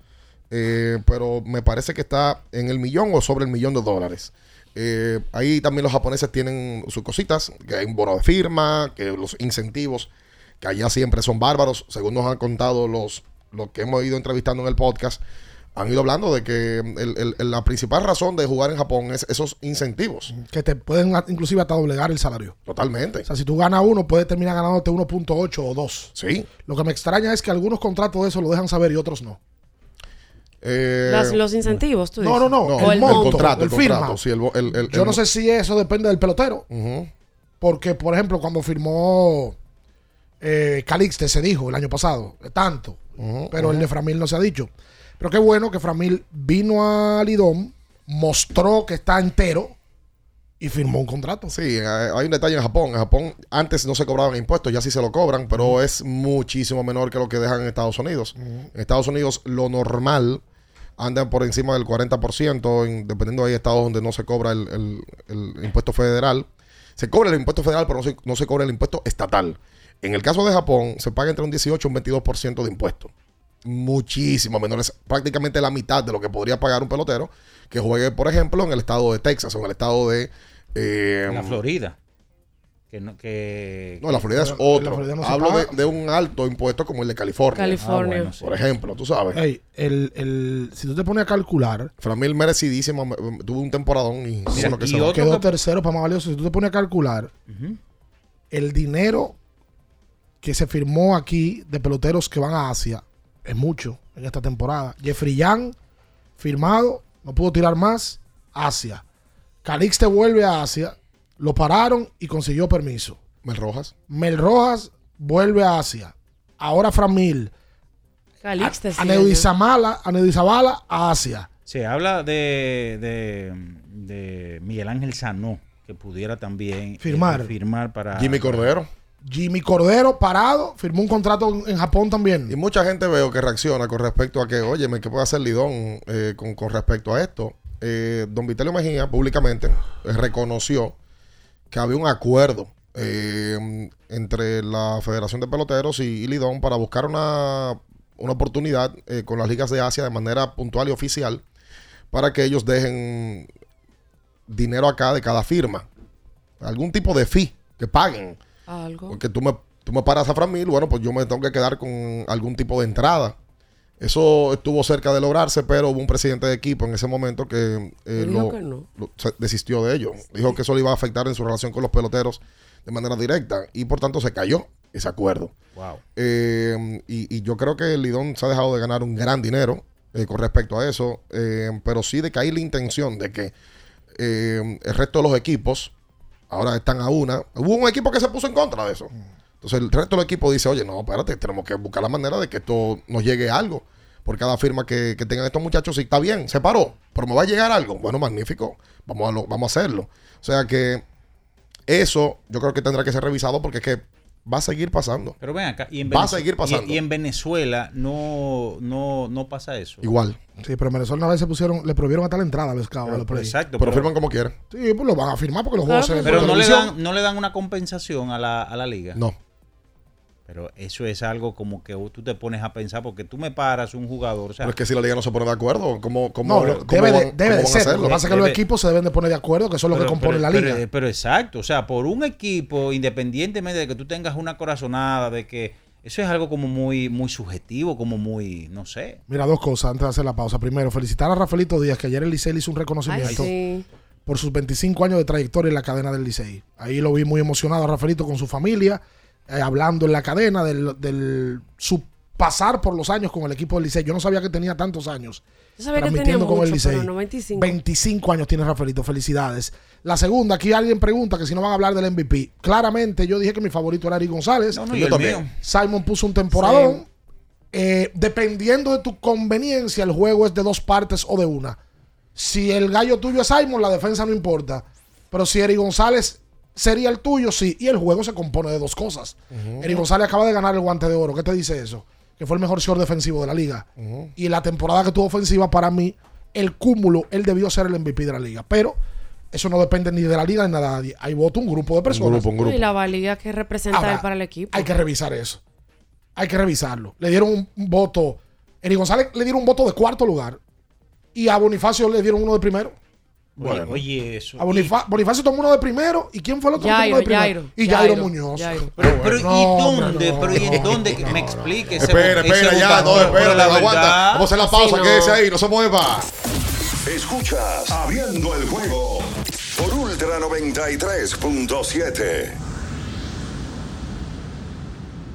eh, pero me parece que está en el millón o sobre el millón de dólares. Eh, ahí también los japoneses tienen sus cositas, que hay un bono de firma, que los incentivos, que allá siempre son bárbaros, según nos han contado los, los que hemos ido entrevistando en el podcast, han ido hablando de que el- el- la principal razón de jugar en Japón es esos incentivos. Que te pueden inclusive hasta doblegar el salario. Totalmente. O sea, si tú ganas uno, puedes terminar ganándote 1.8 o 2. Sí. Lo que me extraña es que algunos contratos de eso lo dejan saber y otros no. Eh, Las- los incentivos, tú No, dices. no, no. O el, el monto, contrato, el el firma. contrato, sí, el- el- el- Yo el- no sé si eso depende del pelotero. Porque, por ejemplo, cuando firmó eh, Calixte, se dijo el año pasado, tanto. pero el de Framil no se ha dicho. Pero qué bueno que Framil vino a Lidón, mostró que está entero y firmó un contrato. Sí, eh, hay un detalle en Japón. En Japón antes no se cobraban impuestos, ya sí se lo cobran, pero es muchísimo menor que lo que dejan en Estados Unidos. En Estados Unidos lo normal anda por encima del 40%, en- dependiendo hay estados donde no se cobra el, el- el impuesto federal. Se cobra el impuesto federal, pero no se, no se cobra el impuesto estatal. En el caso de Japón, se paga entre un 18 y un 22% de impuesto. Muchísimo menor, es prácticamente la mitad de lo que podría pagar un pelotero que juegue, por ejemplo, en el estado de Texas o en el estado de... eh, En la Florida. Que no, que, no, la Florida es otro. Florida no se Hablo de, un alto impuesto como el de California. California. Ah, bueno, sí. Por ejemplo, tú sabes. Ey, el, el- si tú te pones a calcular, Framil merecidísimo. me- me- Tuvo un temporadón y Mira, bueno que y se va. otro quedó que- tercero para más valioso. Si tú te pones a calcular, el dinero que se firmó aquí de peloteros que van a Asia es mucho en esta temporada. Jeffrey Young, firmado, no pudo tirar más, Asia. Calixte vuelve a Asia, lo pararon y consiguió permiso. Mel Rojas. Mel Rojas vuelve a Asia. Ahora Framil. Calixte, sí, Anedizamala, Anedizabala a Asia. Se habla de, de, de Miguel Ángel Sanó, que pudiera también eh, Firmar. firmar para. Jimmy Cordero. Jimmy Cordero parado, firmó un contrato en- Japón también. Y mucha gente veo que reacciona con respecto a que, oye, ¿qué puede hacer Lidón eh, con, respecto a esto? Eh, don Vitelio Mejía públicamente reconoció que había un acuerdo eh, entre la Federación de Peloteros y, y Lidón para buscar una, una oportunidad con las ligas de Asia de manera puntual y oficial para que ellos dejen dinero acá de cada firma. Algún tipo de fee que paguen. Algo. Porque tú me, tú me paras a Fran Mil, bueno, pues yo me tengo que quedar con algún tipo de entrada. Eso estuvo cerca de lograrse, pero hubo un presidente de equipo en ese momento que, eh, lo- que no. lo- se desistió de ello. Dijo que eso le iba a afectar en su relación con los peloteros de manera directa y por tanto se cayó ese acuerdo. Wow. Eh, y, y yo creo que el Lidón se ha dejado de ganar un gran dinero eh, con respecto a eso, eh, pero sí de que hay la intención de que eh, el resto de los equipos ahora están a una. Hubo un equipo que se puso en contra de eso. Entonces el resto del equipo dice, oye, no, espérate, tenemos que buscar la manera de que esto nos llegue algo. Por cada firma que, que tengan estos muchachos, sí, está bien, se paró, pero me va a llegar algo. Bueno, magnífico, vamos a, lo- vamos a hacerlo. O sea que eso yo creo que tendrá que ser revisado porque es que va a seguir pasando. Pero ven acá. Y en Va a seguir pasando. Y, y en Venezuela no, no, no pasa eso. Igual. Sí, pero en Venezuela una vez se pusieron, le prohibieron hasta la entrada a los cabos. a los exacto, Pero firman como quieran. Sí, pues lo van a firmar porque los juegos se ven Pero no le, dan, no le dan una compensación a la, a la liga. No. Pero eso es algo como que tú te pones a pensar, porque tú me paras un jugador. O sea, Pero es que si la liga no se pone de acuerdo, ¿cómo, cómo, No, cómo debe, van- debe cómo de ser. Lo que pasa es que los equipos se deben de poner de acuerdo, que eso es lo que Pero- compone pero- la pero- liga. Pero, exacto, o sea, por un equipo, independientemente de que tú tengas una corazonada, de que eso es algo como muy, muy subjetivo, como muy, no sé. Mira, dos cosas antes de hacer la pausa. Primero, felicitar a Rafaelito Díaz, que ayer el Licey le hizo un reconocimiento Ay, sí. por sus 25 años de trayectoria en la cadena del Licey. Ahí lo vi muy emocionado a Rafaelito con su familia, eh, hablando en la cadena del, del- su pasar por los años con el equipo del Licey. Yo no sabía que tenía tantos años. Yo sabía que tenía transmitiendo con el mucho, Licey. pero no 25. 25 años tiene Rafaelito, felicidades. La segunda, aquí alguien pregunta que si no van a hablar del MVP. Claramente yo dije que mi favorito era Ari González. No, no, Yo el también. mío. Simon puso un temporadón. Eh, dependiendo de tu conveniencia, el juego es de dos partes o de una. Si el gallo tuyo es Simon, la defensa no importa. Pero si Eri González sería el tuyo, sí. Y el juego se compone de dos cosas. Eri González acaba de ganar el guante de oro. ¿Qué te dice eso? Que fue el mejor short defensivo de la liga. Y la temporada que tuvo ofensiva, para mí, el cúmulo, él debió ser el MVP de la liga. Pero eso no depende ni de la liga ni de nadie. Hay voto un grupo de personas. Y la valía que representa Ahora, él para el equipo. Hay que revisar eso. Hay que revisarlo. Le dieron un, un voto Eri González le dieron un voto de cuarto lugar y a Bonifacio le dieron uno de primero. Bueno, oye, eso. A Bonifa- Bonifacio tomó uno de primero. ¿Y quién fue el otro que tomó Yairo, de primero? Yairo, y Jairo, Muñoz. Pero, pero, ¿y dónde? no, pero ¿y no, dónde? Me explique Espera, espera, ya, no, espera, la aguanta. verdad- Vamos a hacer la pausa, Sí, no. quédese ahí, no se mueva. Escuchas Abriendo el juego por Ultra 93.7.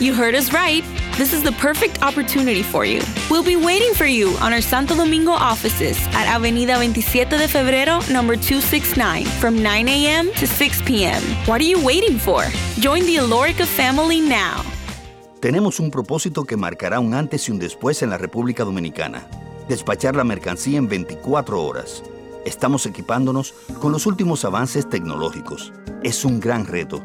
You heard us right. This is the perfect opportunity for you. We'll be waiting for you on our Santo Domingo offices at Avenida 27 de Febrero, number 269, from 9 a.m. to 6 p.m. What are you waiting for? Join the Alorica family now. Tenemos un propósito que marcará un antes y un después en la República Dominicana. Despachar la mercancía en 24 horas. Estamos equipándonos con los últimos avances tecnológicos. Es un gran reto,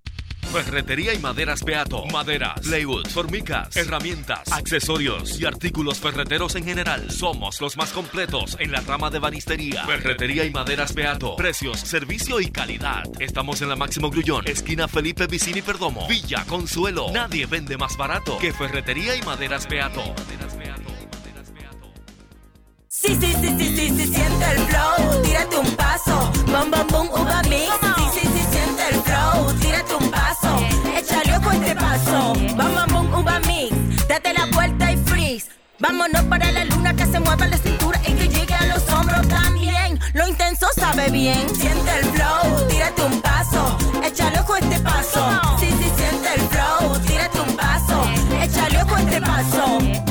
Ferretería y maderas Beato. Maderas, plywood, formicas, herramientas, accesorios y artículos ferreteros en general. Somos los más completos en la rama de banistería. Ferretería y maderas Beato. Precios, servicio y calidad. Estamos en la Máximo Grullón, esquina Felipe Vicini Perdomo, Villa Consuelo. Nadie vende más barato que Ferretería y maderas Beato. Sí, sí, sí, sí, sí, sí, siente el flow. Tírate un paso. Bum, bum, bum, uva mix. Sí, sí, sí, siente el flow. Tírate un Bum, bum, bum, uva mix. Date la vuelta y freeze. Vámonos para la luna que se mueva la cintura y que llegue a los hombros también. Lo intenso sabe bien. Siente el flow. Tírate un paso. Échale ojo a este paso. Sí, sí, siente el flow. Tírate un paso. Échale ojo a este paso.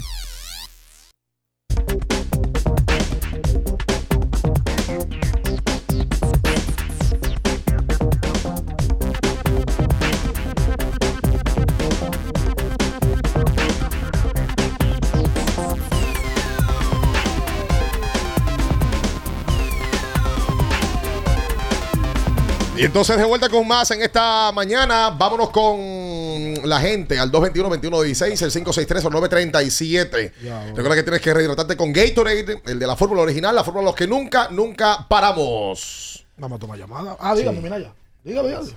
Y entonces de vuelta con más en esta mañana. Vámonos con la gente al 221-2116, el 563 o 937. Recuerda que tienes que rehidratarte con Gatorade, el de la fórmula original, la fórmula de los que nunca, nunca paramos. Vamos a tomar llamada. Ah, dígame, Sí. Minaya. Dígame, dígame.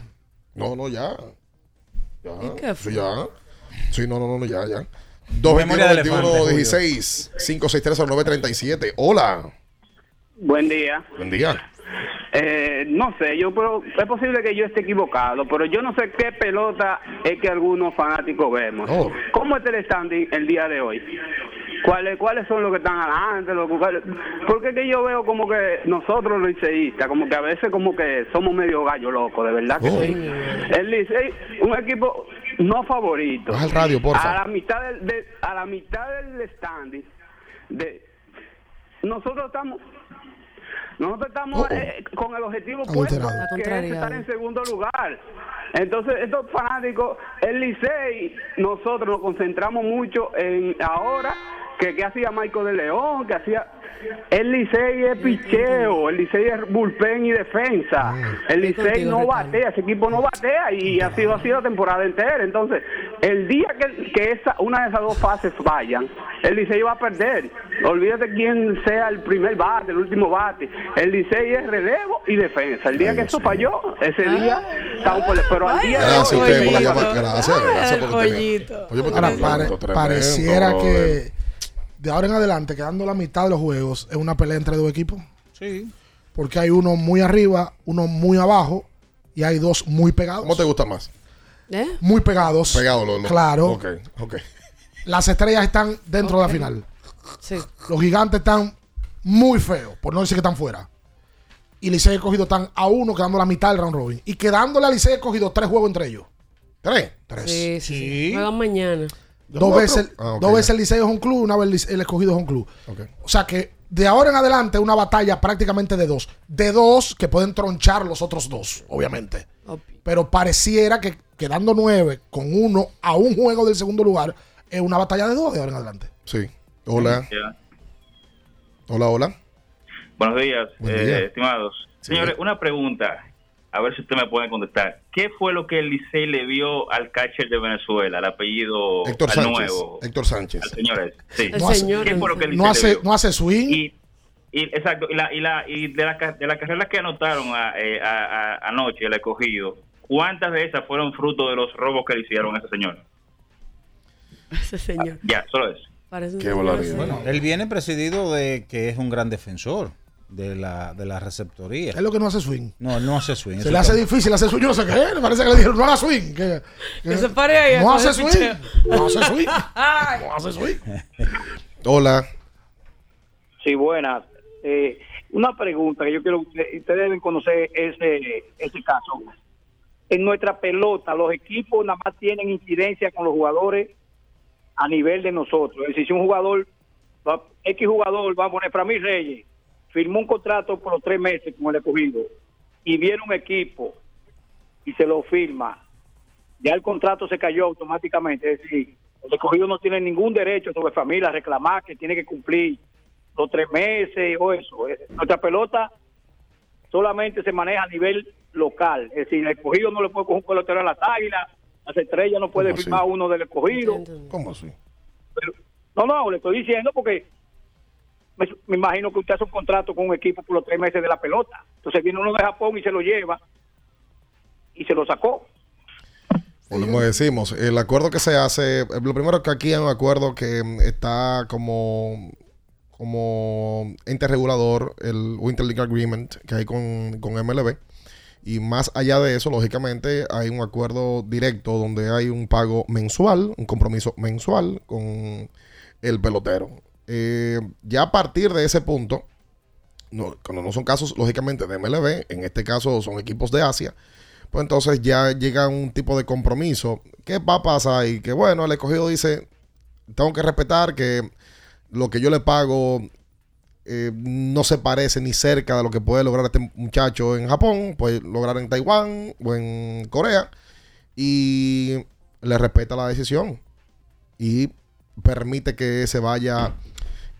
No, no, ya. Ya. qué Sí, ya. Sí, no, no, no, no, ya, ya. Memoria de elefante, 221-2116, 563 o 937. Hola. Buen día. Buen día. Eh, no sé, yo pero es posible que yo esté equivocado, pero yo no sé qué pelota es que algunos fanáticos vemos. Oh. ¿Cómo es el standing el día de hoy? ¿Cuáles, ¿Cuáles son los que están adelante? Los, cuáles- porque es que yo veo como que nosotros los liceístas, como que a veces como que somos medio gallo locos, de verdad que Oh. sí. El Licey, un equipo no favorito. Baja el radio, porfa. A la mitad del, de- a la mitad del standing, de, nosotros estamos nosotros estamos eh, con el objetivo puesto, que es estar en segundo lugar. Entonces, estos fanáticos, el Licey, nosotros nos concentramos mucho en ahora que, que hacía Michael de León, que hacía... El Licey es picheo, el Licey es bullpen y defensa. El Licey no batea, ese equipo no batea y ha sido así la temporada entera. Entonces, el día que, que esa, una de esas dos fases vayan, el Licey va a perder. Olvídate quién sea el primer bate, el último bate. El Licey es relevo y defensa. El día que eso falló, ese día estamos por Pero al día de hoy. Gracias, gracias por pareciera que de ahora en adelante, quedando la mitad de los juegos, es una pelea entre dos equipos. Sí. Porque hay uno muy arriba, uno muy abajo y hay dos muy pegados. ¿Cómo te gusta más? ¿Eh? Muy pegados. Pegado, lo, lo- Claro. Ok, ok. Las estrellas están dentro de la final. Sí. Los gigantes están muy feos, por no decir que están fuera. Y Licey escogido están a uno quedando la mitad del round robin. Y quedándole a Licey escogido tres juegos entre ellos. ¿Tres? Tres. Sí, sí, sí. Juegan mañana. Dos veces, Ah, dos veces el Licey es un club, una vez el escogido es un club. O sea que de ahora en adelante una batalla prácticamente de dos. De dos que pueden tronchar los otros dos, obviamente. Pero pareciera que quedando nueve con uno a un juego del segundo lugar es una batalla de dos de ahora en adelante. Sí. Hola. Hola, hola. Buenos días, Buen eh, día. estimados. Señores, una pregunta, a ver si usted me puede contestar. ¿Qué fue lo que el Licey le vio al catcher de Venezuela, al apellido Héctor al Sánchez. nuevo? Héctor Sánchez. Al señor ese. Sí. No hace- ¿Qué fue lo que el no Licey le vio? no hace swing. Y, y- exacto, y, la, y, la, y de, la, de las carreras que anotaron a- eh, a- a- anoche el escogido, ¿cuántas de esas fueron fruto de los robos que le hicieron a ese señor? Ese señor. Ya, solo eso. Qué señor. Bueno, él viene presidido de que es un gran defensor de la, de la receptoría. Es lo que no hace swing. No, no hace swing. Se le hace difícil hacer swing. Yo no sé qué. Me parece que le dijeron no haga swing. Que, Que se pare ahí No hace swing. picheo. No hace swing. No hace swing. Hola. Sí, buenas. Eh, una pregunta que yo quiero, ustedes deben conocer ese, ese caso. En nuestra pelota, los equipos nada más tienen incidencia con los jugadores a nivel de nosotros. Es decir, si un jugador, va- X jugador, vamos a poner para mí Reyes, firmó un contrato por los tres meses con el escogido y viene un equipo y se lo firma, ya el contrato se cayó automáticamente. Es decir, el escogido no tiene ningún derecho sobre familia a reclamar que tiene que cumplir los tres meses o eso. Nuestra pelota solamente se maneja a nivel local. Es decir, el escogido no le puede coger un pelotero a las águilas, las estrellas no puede firmar uno del escogido. ¿Cómo así? No, no, le estoy diciendo porque me, imagino que usted hace un contrato con un equipo por los tres meses de la pelota. Entonces viene uno de Japón y se lo lleva y se lo sacó. Volvemos y decimos, el acuerdo que se hace, lo primero que aquí hay un acuerdo que mm, está como, como ente regulador, el Winter League Agreement que hay con, con MLB. Y más allá de eso, lógicamente, hay un acuerdo directo donde hay un pago mensual, un compromiso mensual con el pelotero. Eh, ya a partir de ese punto, cuando no son casos, lógicamente, de MLB, en este caso son equipos de Asia, pues entonces ya llega un tipo de compromiso. ¿Qué va a pasar ahí? Que bueno, el escogido dice, tengo que respetar que lo que yo le pago eh, no se parece ni cerca de lo que puede lograr este muchacho en Japón, puede lograr en Taiwán o en Corea, y le respeta la decisión y permite que se vaya,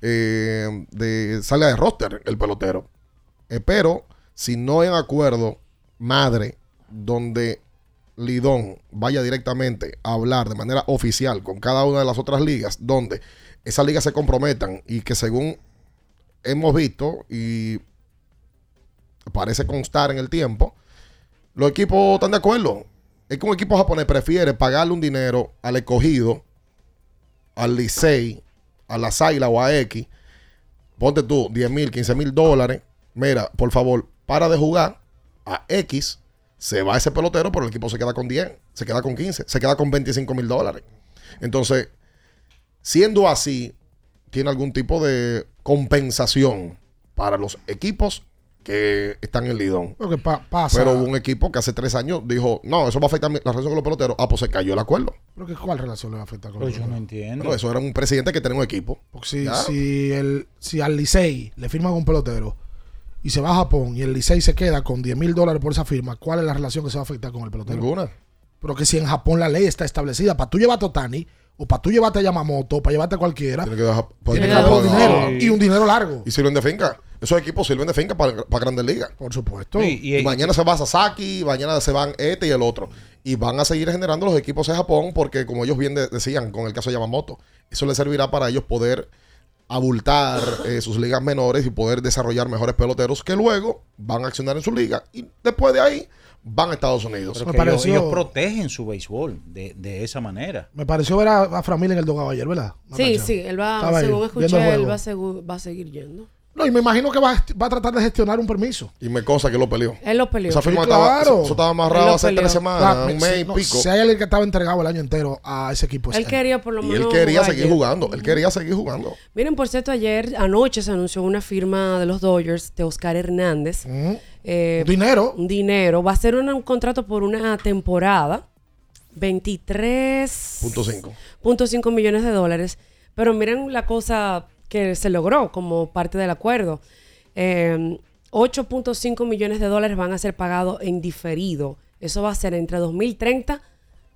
eh, de, salga de roster el pelotero. Eh, pero si no hay acuerdo madre donde Lidón vaya directamente a hablar de manera oficial con cada una de las otras ligas, donde esas ligas se comprometan y que según hemos visto y parece constar en el tiempo, los equipos están de acuerdo. Es que un equipo japonés prefiere pagarle un dinero al escogido, al Licey, a la Saila o a X. Ponte tú 10 mil, 15 mil dólares. Mira, por favor, para de jugar a X. Se va ese pelotero, pero el equipo se queda con 10, se queda con 15, se queda con 25 mil dólares. Entonces, siendo así, tiene algún tipo de compensación para los equipos que están en Lidón. Lo que pa- pasa. Pero hubo un equipo que hace tres años dijo, no, eso va a afectar la relación con los peloteros. Ah, pues se cayó el acuerdo. Pero que ¿Cuál relación le va a afectar con Pero los yo no peloteros? entiendo. Bueno, eso era un presidente que tenía un equipo. Porque si, si, el, si al Licey le firman un pelotero y se va a Japón y el Licey se queda con 10 mil dólares por esa firma, ¿cuál es la relación que se va a afectar con el pelotero? Ninguna. Pero que si en Japón la ley está establecida para tú llevarte a Otani o para tú llevarte a Yamamoto, para llevarte a cualquiera, Tiene que dejar, tiene que tiene dar por que dinero y un dinero largo. Y sirven de finca. Esos equipos sirven de finca para, para grandes ligas. Por supuesto. Sí, Y, y- mañana se va Sasaki, mañana se van este y el otro. Y van a seguir generando los equipos de Japón porque, como ellos bien de- decían con el caso de Yamamoto, eso les servirá para ellos poder abultar eh, sus ligas menores y poder desarrollar mejores peloteros que luego van a accionar en su liga. Y después de ahí van a Estados Unidos. Pero Me que ellos, pareció- ellos protegen su béisbol de, de esa manera. Me pareció ver a, a Framil en el dogado ayer, ¿verdad? Sí, sí, él va, Estaba según escuché, él va a, segu- va a seguir yendo. No, y me imagino que va, a- va a tratar de gestionar un permiso. Y me consta que lo peleó. Él lo peleó. Esa firma Sí, estaba, claro. eso, eso estaba amarrado hace peleó. tres semanas, Claro, un mes si, y no, pico. si hay alguien que estaba entregado el año entero a ese equipo. Él quería por lo Y menos. él quería jugar seguir ayer. jugando. Él quería seguir jugando. Miren, por cierto, ayer, anoche se anunció una firma de los Dodgers de Oscar Hernández. Mm. Eh, Dinero. dinero. Va a ser un contrato por una temporada. 23.5 Punto cinco. millones de dólares. Pero miren la cosa que se logró como parte del acuerdo. Eh, 8.5 millones de dólares van a ser pagados en diferido. Eso va a ser entre 2030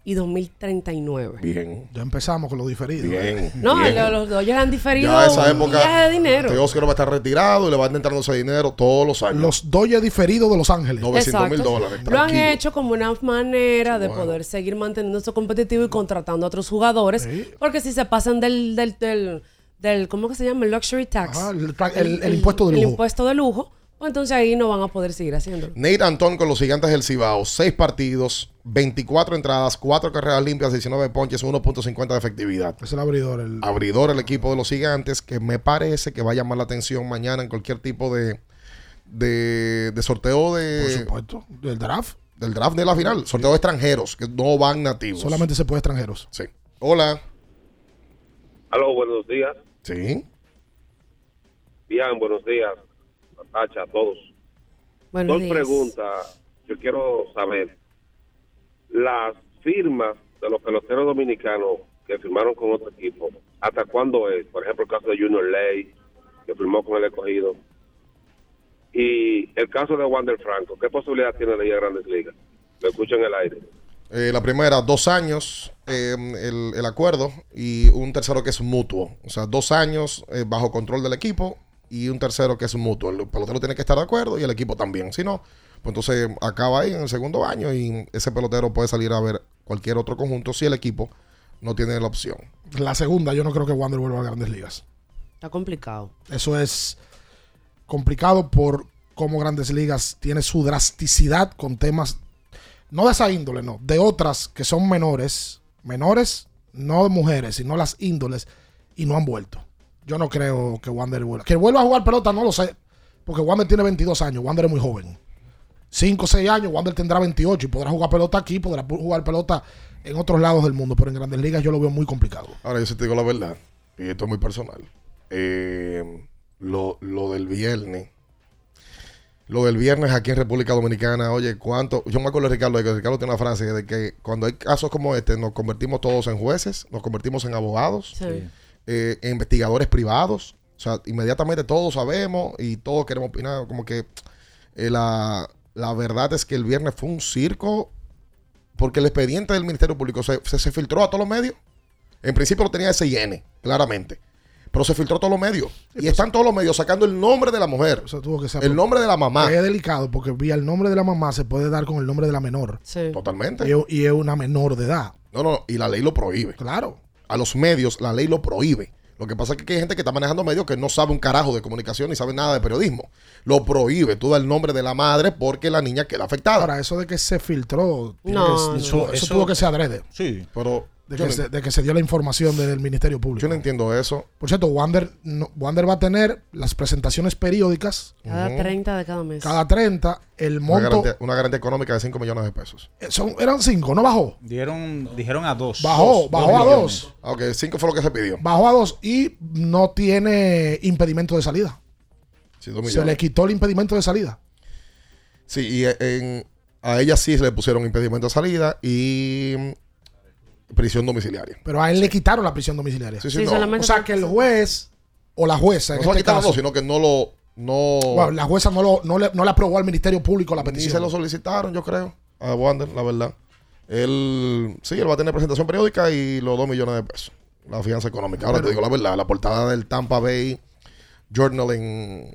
y 2039. Bien. Ya empezamos con lo diferido. Bien. No, bien. los, los Dodgers han diferido Ya esa un época, viaje de dinero. Este Oscar va a estar retirado y le van entrando ese dinero todos los años. Los Dodgers diferidos de Los Ángeles. 900 mil Exacto. dólares. Lo han tranquilo. hecho como una manera de Bueno. poder seguir manteniéndose competitivo y contratando a otros jugadores. Sí. Porque si se pasan del, del, del, del- ¿cómo que se llama? El luxury tax. Ajá, el tra- el- el impuesto de el lujo. impuesto de lujo. Entonces ahí no van a poder seguir haciéndolo. Nate Antón con los gigantes del Cibao. Seis partidos, 24 entradas, 4 carreras limpias, 19 ponches, 1.50 de efectividad. Es el abridor. El, Abridor el equipo de los gigantes que me parece que va a llamar la atención mañana en cualquier tipo de, de, de sorteo por de, supuesto. Del draft. del draft de la final. Sorteo de extranjeros que no van nativos. Solamente se puede extranjeros. Sí. Hola. Aló, buenos días. Sí. Bien, buenos días. Natacha, a todos. Buenos Dos días. preguntas. Yo quiero saber. Las firmas de los peloteros dominicanos que firmaron con otro equipo, ¿hasta cuándo es? Por ejemplo, el caso de Junior Ley, que firmó con el escogido. Y el caso de Wander Franco, ¿qué posibilidad tiene de ir a Grandes Ligas? Lo escucho en el aire. Eh, la primera, dos años eh, el, el acuerdo y un tercero que es mutuo. O sea, dos años eh, bajo control del equipo y un tercero que es mutuo. El pelotero tiene que estar de acuerdo y el equipo también. Si no, pues entonces acaba ahí en el segundo año y ese pelotero puede salir a ver cualquier otro conjunto si el equipo no tiene la opción. La segunda, yo no creo que Wander vuelva a grandes ligas. Está complicado. Eso es complicado por cómo Grandes Ligas tiene su drasticidad con temas no de esa índole, no, de otras que son menores, menores, no de mujeres, sino las índoles, y no han vuelto. Yo no creo que Wander vuelva. Que vuelva a jugar pelota, no lo sé, porque Wander tiene 22 años, Wander es muy joven. 5 o 6 años, Wander tendrá 28 y podrá jugar pelota aquí, podrá jugar pelota en otros lados del mundo, pero en grandes ligas yo lo veo muy complicado. Ahora, yo sí te digo la verdad, y esto es muy personal. Eh, lo, lo del viernes. Lo del viernes aquí en República Dominicana, oye, ¿cuánto? Yo me acuerdo de Ricardo, de que Ricardo tiene una frase de que cuando hay casos como este, nos convertimos todos en jueces, nos convertimos en abogados, Sí. Eh, investigadores privados. O sea, inmediatamente todos sabemos y todos queremos opinar. Como que eh, la, la verdad es que el viernes fue un circo porque el expediente del Ministerio Público se, se, se filtró a todos los medios. En principio lo tenía SIN, claramente. Pero se filtró a todos los medios. y están todos los medios sacando el nombre de la mujer. tuvo que ser el nombre de la mamá. Es delicado porque vía el nombre de la mamá se puede dar con el nombre de la menor. Totalmente. Y, es- y es una menor de edad. No, no, y la ley lo prohíbe. Claro. A los medios la ley lo prohíbe. Lo que pasa es que hay gente que está manejando medios que no sabe un carajo de comunicación ni sabe nada de periodismo. Lo prohíbe. Tú das el nombre de la madre porque la niña queda afectada. Ahora, eso de que se filtró, No, que- no. eso, eso Eso- tuvo que ser adrede. Sí. Pero De que, no- se, de que se dio la información del Ministerio Público. Yo no entiendo eso. Por cierto, Wander, no- Wander va a tener las presentaciones periódicas Cada 30 de cada mes. cada 30. El Una monto garantía, una garantía económica de 5 millones de pesos. eh, son, eran 5, no bajó. Dieron, dijeron a dos. Bajó, Dos, bajó dos a millones. 2. Ah, Ok, 5 fue lo que se pidió. Bajó a 2 y no tiene impedimento de salida. Sí, Se le quitó el impedimento de salida. Sí, y en- a ella sí se le pusieron impedimento de salida y prisión domiciliaria. Pero a él le quitaron la prisión domiciliaria. Sí, sí, Sí, no. solamente O sea, que el juez o la jueza, en No se lo este quitaron, caso, sino que no lo. No, bueno, la jueza no, lo, no, le, no le aprobó al Ministerio Público la ni petición. se lo solicitaron, yo creo, a Wander, la verdad. Él, sí, él va a tener presentación periódica y los 2 millones de pesos. La fianza económica. Ahora Pero- te digo la verdad, la portada del Tampa Bay Journal en-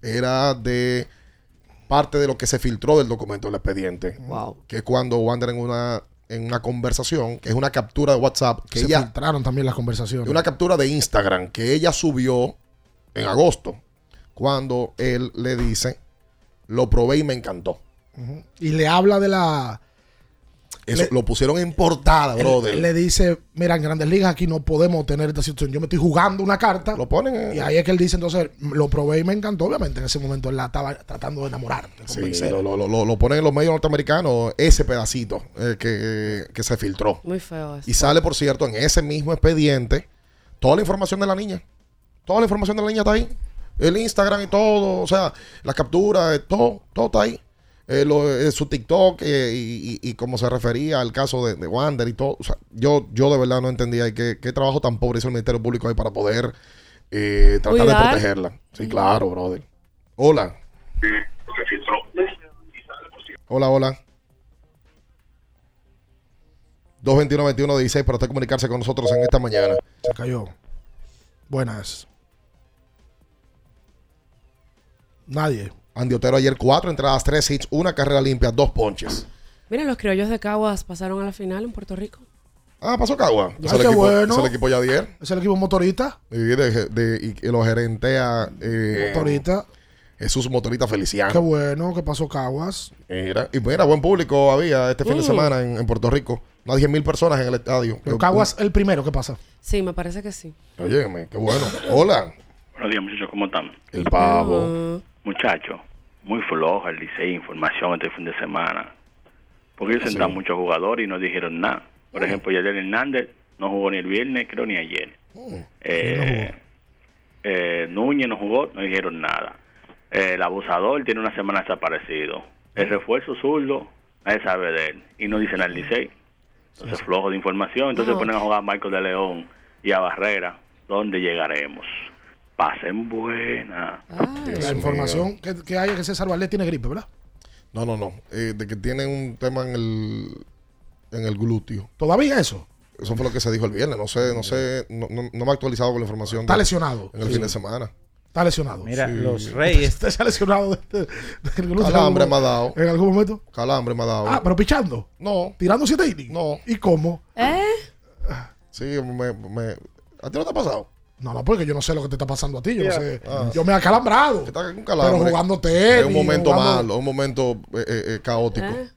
era de parte de lo que se filtró del documento del expediente. Wow. Que es cuando Wander en una, en una conversación, que es una captura de WhatsApp, que se ella, filtraron también las conversaciones. una captura de Instagram que ella subió en agosto, cuando él le dice, lo probé y me encantó. Y le habla de la... Eso Le- lo pusieron en portada, Él, brother. él le dice, mira, en Grandes Ligas aquí no podemos tener esta situación. Yo me estoy jugando una carta. Lo ponen en- Y ahí es que él dice, entonces, lo probé y me encantó. Obviamente, en ese momento él la estaba tratando de enamorar. de Sí, lo- lo- lo ponen en los medios norteamericanos, ese pedacito eh, que, que se filtró. Muy feo eso. Y sale, por cierto, en ese mismo expediente, toda la información de la niña. Toda la información de la niña está ahí. El Instagram y todo, o sea, las capturas, eh, todo, todo está ahí. Eh, lo- eh, su TikTok eh, y, y- y cómo se refería al caso de, de Wander y todo. O sea, yo, yo de verdad no entendía y qué, qué trabajo tan pobre hizo el Ministerio Público ahí para poder eh, tratar Cuidar. de protegerla. Sí, claro, brother. Hola. Hola, hola. 221-21-16 para usted comunicarse con nosotros en esta mañana. Se cayó. Buenas. Nadie. Andy Otero ayer cuatro entradas, tres hits, una carrera limpia, dos ponches. Miren, los criollos de Caguas pasaron a la final en Puerto Rico. Ah, pasó Cagua. Ya, Es el qué equipo, bueno. es el equipo Yadier. Es el equipo motorista. Y, de- de- y que lo gerentea eh, Motorista. Jesús Motorita Feliciano. Qué bueno que pasó Caguas. Mira, y mira, buen público había este fin de Mm. semana en, en Puerto Rico. Unas 10 mil personas en el estadio. Pero Caguas el primero, ¿qué pasa? Sí, me parece que sí. Óyeme, qué bueno. Hola. Buenos días, muchachos, ¿cómo están? El pavo. Muchachos, muy floja el Licey, información este fin de semana. Porque ellos Sí. sentaron muchos jugadores y no dijeron nada. Por ejemplo, Yadier Hernández no jugó ni el viernes, creo, ni ayer. Eh, eh, Núñez no jugó, no dijeron nada. Eh, el abusador tiene una semana desaparecido. El refuerzo zurdo, nadie sabe de él. Y no dicen al Licey. Entonces, flojo de información. Entonces No. ponen a jugar a Michael de León y a Barrera. ¿Dónde llegaremos? Pasen buena. la información que, que hay es que César Valdés tiene gripe, ¿verdad? No, no, no. Eh, de que tiene un tema en el, en el glúteo. ¿Todavía eso? Eso fue lo que se dijo el viernes. No sé, no sé, no, no- no me he actualizado con la información. Está de- lesionado. En el Sí. fin de semana. Está lesionado. Mira, Sí. los Reyes. Está lesionado de- de- del glúteo. Calambre me ha dado. ¿En algún momento? Calambre me ha dado. Ah, pero pichando. No. Tirando siete innings. No. ¿Y cómo? ¿Eh? Sí, me, me- ¿A ti no te ha pasado? No, no, porque yo no sé lo que te está pasando a ti. Yo no Yeah. sé. Ah. Yo me he acalambrado. Pero jugando tenis. Es un momento jugando- malo, un momento eh, eh, eh, caótico. ¿Eh?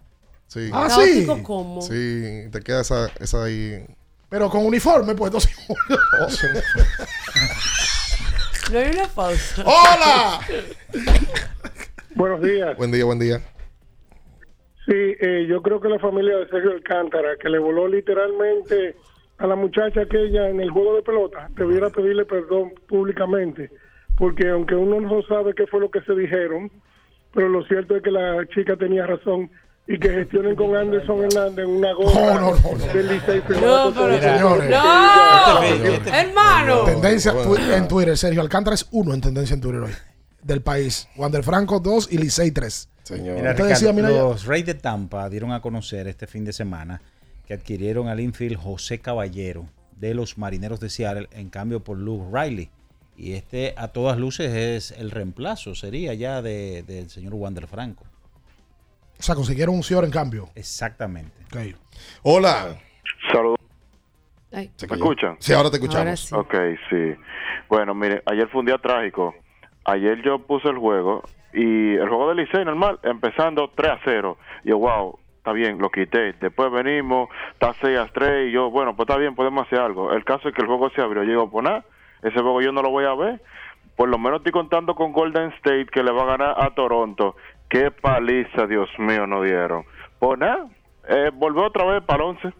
Sí. Ah, sí. Caótico como. Sí, te queda esa, esa ahí. Pero con uniforme, pues entonces. Oh, sí. No hay una pausa. ¡Hola! Buenos días. Buen día, buen día. Sí, eh, yo creo que la familia de Sergio Alcántara, que le voló literalmente a la muchacha aquella en el juego de pelota, debiera pedirle perdón públicamente, porque aunque uno no sabe qué fue lo que se dijeron, pero lo cierto es que la chica tenía razón y que gestionen con Anderson Hernández una gorra del Licey No, pero- Señores. ¡No! Hermano. Tendencia en Twitter, Sergio Alcántara es uno en tendencia en Twitter hoy. Del país. Wander Franco 2 y Licey 3. Señor. Mira, Usted Ricardo, decía, mira, los Reyes de Tampa dieron a conocer este fin de semana que adquirieron al infield José Caballero de los Marineros de Seattle en cambio por Luke Riley. Y este a todas luces es el reemplazo, sería ya de- del señor Wander Franco. O sea, consiguieron un Cior en cambio. Exactamente. Hola. Saludos. ¿Se ¿Me escuchan? Sí, ahora te escuchamos. Ok, sí. Bueno, mire, ayer fue un día trágico. Ayer yo puse el juego y el juego del Licey normal, empezando 3 a 0. Yo, wow, está bien, lo quité. Después venimos, está 6 a 3 y yo, bueno, pues está bien, podemos hacer algo. El caso es que el juego se abrió. Yo digo, pues nada, ese juego yo no lo voy a ver. Por lo menos estoy contando con Golden State que le va a ganar a Toronto. Qué paliza, Dios mío, no dieron. Pues nada, eh, volvió otra vez para el 11.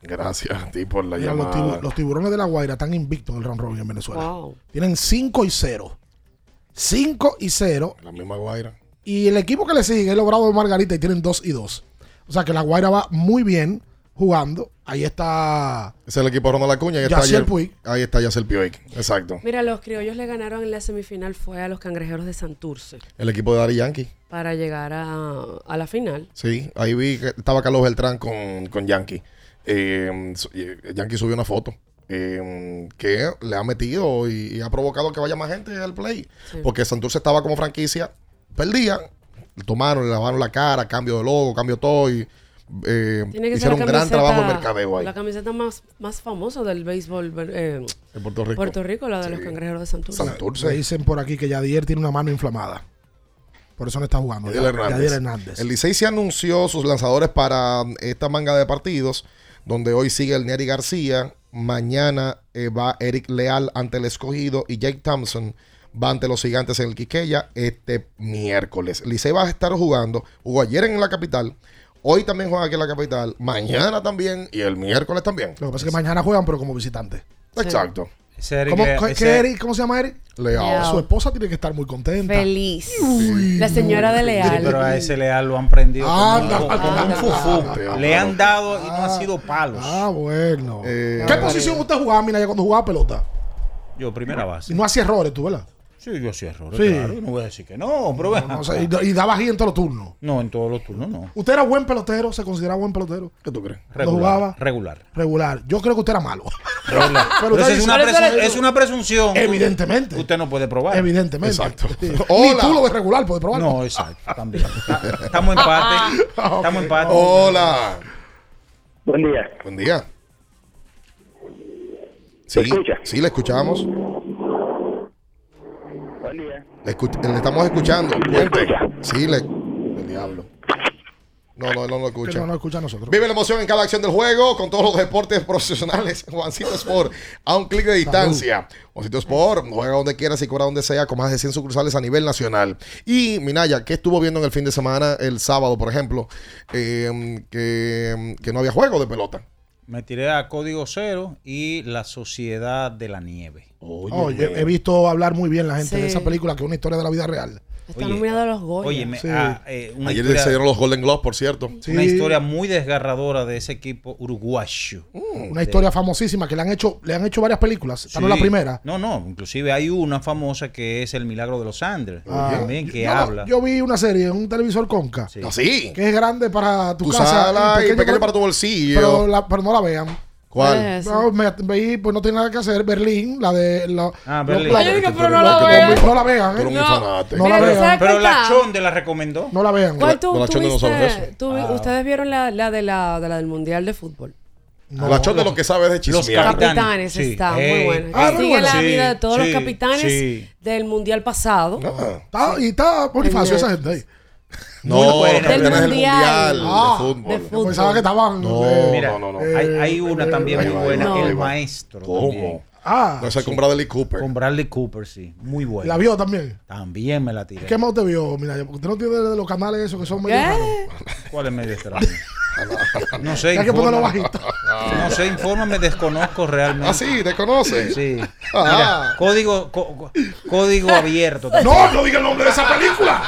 Gracias a ti por la Mira, los, llamada. tibu- los tiburones de la Guaira están invictos en el round robin en Venezuela. Wow. Tienen 5 y 0. 5 y 0. La misma Guaira. Y el equipo que le sigue es logrado de Margarita y tienen 2 y 2. O sea que la Guaira va muy bien jugando. Ahí está. Es el equipo de Ronald Acuña. Ahí está, Yaciel Puig. ahí está Yacel Puig. Exacto. Mira, los criollos le ganaron en la semifinal fue a los cangrejeros de Santurce El equipo de Dari Yankee. para llegar a, a la final. Sí, ahí vi que estaba Carlos Beltrán con, con Yankee. Eh, eh, Yankee subió una foto eh, que le ha metido y, y ha provocado que vaya más gente al play. Sí. Porque Santurce estaba como franquicia, perdían, tomaron, le lavaron la cara, cambio de logo, cambio todo y eh, Tiene que hicieron ser un gran trabajo de mercadeo ahí. La camiseta más, más famosa del béisbol eh, De Puerto Rico. Puerto Rico, la de los cangrejeros de Santurce. Me dicen por aquí que Yadier tiene una mano inflamada. Por eso no está jugando. Yadier Hernández. Yadier Hernández. El Licey se anunció sus lanzadores para esta manga de partidos, donde hoy sigue el Neri García, mañana eh, va Eric Leal ante el escogido y Jake Thompson va ante los gigantes en el Quiqueya este miércoles. Licey va a estar jugando, jugó ayer en la capital, hoy también juega aquí en la capital, mañana también y el miércoles también. Lo que pasa es que mañana juegan, pero como visitantes. Exacto. ¿Cómo, Lea- qué- ese- qué Eric? ¿Cómo se llama Eric? Leal. Su esposa tiene que estar muy contenta. Feliz. Uy. La señora de Sí, Leal. pero a ese leal lo han prendido como, Anda, como anda, un fufú. anda. Le han dado y no ha sido palos. Ah, bueno. Eh, ¿Qué posición usted jugaba, Mina, ya cuando jugaba pelota? Yo, primera base. Y no hacía errores, tú, ¿verdad? Sí, yo sí errores, Sí. claro. No voy a decir que no, pero No, o acá. sea, y, y daba ahí en todos los turnos. No, en todos los turnos no. ¿Usted era buen pelotero? ¿Se consideraba buen pelotero? ¿Qué tú crees? ¿Cuando Regular. jugaba? Regular. Regular. Yo creo que usted era malo. regular. Pero Pero usted eso es, una dice- presun- es una presunción. Evidentemente. Usted no puede probar. Evidentemente. Exacto. Sí. Ni Hola. tú lo de regular puedes probar. No, exacto. También. Estamos en empate. Estamos en empate. Hola. Buen día. Buen día. Sí, escucha? sí, le escuchamos. Buen día. Le, estamos escuchando. Escucha? Sí, le. El diablo. No, no, no lo escucha. no nos escucha a nosotros. Vive la emoción en cada acción del juego con todos los deportes profesionales. Juancito Sport, a un clic de distancia. Juancito Sport, juega donde quieras y cobra donde sea, con más de 100 sucursales a nivel nacional. Y Minaya, ¿qué estuvo viendo en el fin de semana, el sábado, por ejemplo? Eh, que, que no había juego de pelota. Me tiré a Código Cero y La Sociedad de la Nieve. Oh, he visto hablar muy bien la gente de esa película, que es una historia de la vida real. Está Oye, nominado a los Goya. Oye, me- Sí. ah, eh, una, Ayer historia, se dieron los Golden Globes, por cierto. una historia muy desgarradora de ese equipo uruguayo. Una historia famosísima que le han hecho, le han hecho varias películas. Esta no es la primera. No, no, inclusive hay una famosa que es El Milagro de los Andes, Ah, también que yo, habla. Yo vi una serie en un televisor Conca. Sí. Así. Que es grande para tu, Tu casa. sala y pequeño para tu bolsillo. Pero, la- pero no la vean. ¿Cuál? es? No, me, veí, pues no tiene nada que hacer. Berlín, la de. La, Ah, Berlín. la- yo digo, Tú pero no la vean. tú no la vean. Tú ¿eh? No. No la vean. ¿sabes Pero la? Chonde la recomendó. No la vean. ¿Cuál tú, sabe eso. tú- Ah. Ustedes vieron la, la de la, de la del Mundial de Fútbol. No. la chon de lo que sabe es de Los chismear. Capitanes. Capitanes Sí. está Ey. muy buena. Ah, Sigue buena. la Sí, vida de todos sí, los capitanes sí. del Mundial pasado. Ah. Está- y está Bonifacio, esa gente ahí. No, Muy los buena. campeones Del del mundial. mundial Ah, de fútbol. de fútbol. Pensaba que estaban. No, eh, Mira, no, no, no. Hay, hay una eh, también muy buena, ahí El. Maestro. ¿Cómo? también. Ah, No, esa es con Bradley Cooper. Con Bradley Cooper, sí. Muy buena. la vio también. También me la tiré. ¿Qué más usted vio? Mira, porque usted no tiene de los canales esos que son medio. ¿Cuál es medio extraño? No sé, Hay que ponerlo infórmame. bajito. No sé, infórmame, desconozco realmente. Ah, sí, ¿te conoce? Sí. Ah. Mira, código, co- código abierto. también. No, no diga el nombre de esa película.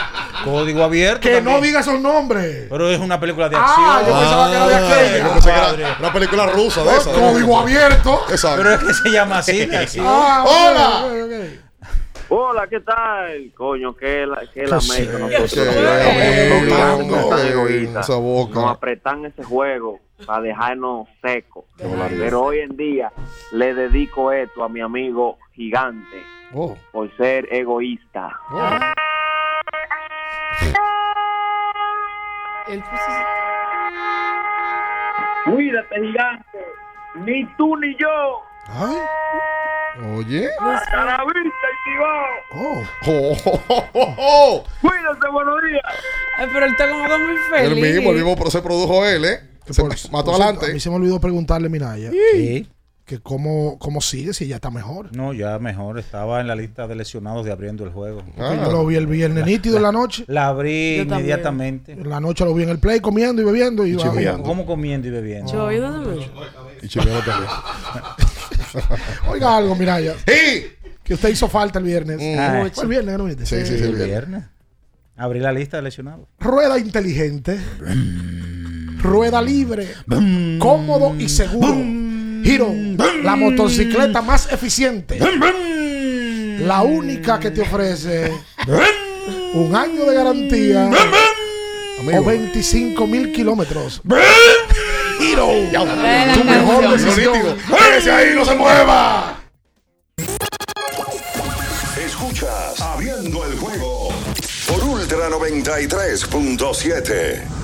Código abierto. Que no también. diga esos nombres. Pero es una película de acción. Ah, yo pensaba que era de Ah, aquella. yo pensé que Padre. era una película rusa de Oh, esa. Código abierto. Exacto. Pero es que se llama así. de acción. Ah, ok, Hola. ok, ok. Hola, ¿qué tal? Coño, que la, ¿Qué sé? nosotros. Nos apretan ese juego para dejarnos secos. Pero hoy en día le dedico esto a mi amigo gigante Oh, por ser egoísta. oh. Cuídate, gigante. Ni tú ni yo. Ay. Oye. Hasta la vista, Oh. Oh, oh, oh, oh, oh. Cuídate, buenos días. Ay, pero él está como que muy El feliz. mismo, el mismo, pero se produjo él, ¿eh? Se Por- mató por cierto, A adelante. mí se me olvidó preguntarle, Minaya, Sí. Que cómo, cómo sigue si ya está mejor. No, ya mejor. Estaba en la lista de lesionados de abriendo el juego. Ah. Yo lo vi el viernes nítido en la noche. La abrí también. inmediatamente. En la noche lo vi en el play comiendo y bebiendo. Y, Y. ¿Cómo comiendo y bebiendo? Chivo, ¿y dónde me- Y también. Oiga algo, Miraya. ¡Sí! Que usted hizo falta el viernes. Ah. Fue el viernes no. Sí, sí, sí, El el viernes. viernes. Abrí la lista de lesionados. Rueda inteligente. Rueda libre. Cómodo y seguro. Hero. La motocicleta más eficiente. La única que te ofrece un año de garantía Amigo. o 25 mil kilómetros. La Tu mejor decisión. ¡Ese ahí no se mueva! Escuchas Abriendo el juego por Ultra 93.7.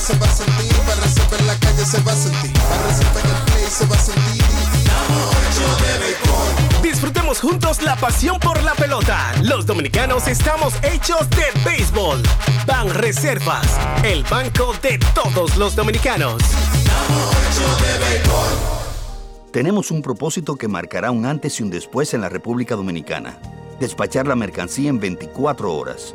se va a sentir, para en la calle se va a sentir, para en el play se va a sentir. Disfrutemos juntos la pasión por la pelota. Los dominicanos estamos hechos de béisbol. Ban Reservas, el banco de todos los dominicanos. Tenemos un propósito que marcará un antes y un después en la República Dominicana. despachar la mercancía en 24 horas.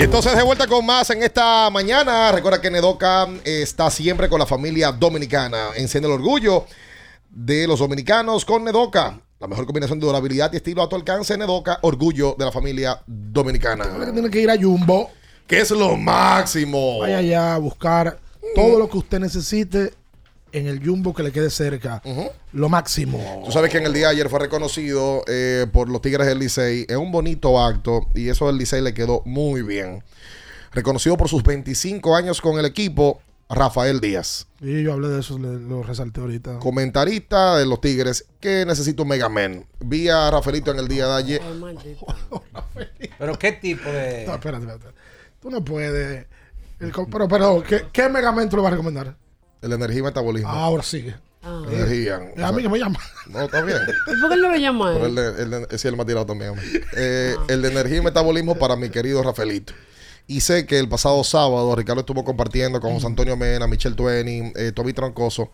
Y entonces de vuelta con más en esta mañana. Recuerda que Nedoca está siempre con la familia dominicana. Enciende el orgullo de los dominicanos con Nedoca. La mejor combinación de durabilidad y estilo a tu alcance. Nedoca, orgullo de la familia dominicana. Tiene que ir a Jumbo. Que es lo máximo. Vaya allá a buscar todo lo que usted necesite en el Jumbo que le quede cerca. Lo máximo. Tú sabes que en el día de ayer fue reconocido eh, por los Tigres del Licey. Es un bonito acto y eso del Licey le quedó muy bien. Reconocido por sus 25 años con el equipo, Rafael Díaz. Y yo hablé de eso, le- lo resalté ahorita. Comentarista de los Tigres que necesita un Mega Man. Vi a Rafaelito en el día de ayer. Pero qué tipo de. No, espérate, espérate. Tú no puedes. El pero, pero, ¿qué, qué megamento le vas a recomendar? El energía y metabolismo. Ahora sigue. Ah. Energía. A mí que me llama. No, está bien. ¿Y por qué él no lo llama él? sí, él me ha tirado también. Eh, El de energía y metabolismo para mi querido Rafaelito. Y sé que el pasado sábado Ricardo estuvo compartiendo con José Antonio Mena, Michelle Tueni, eh, Toby Troncoso.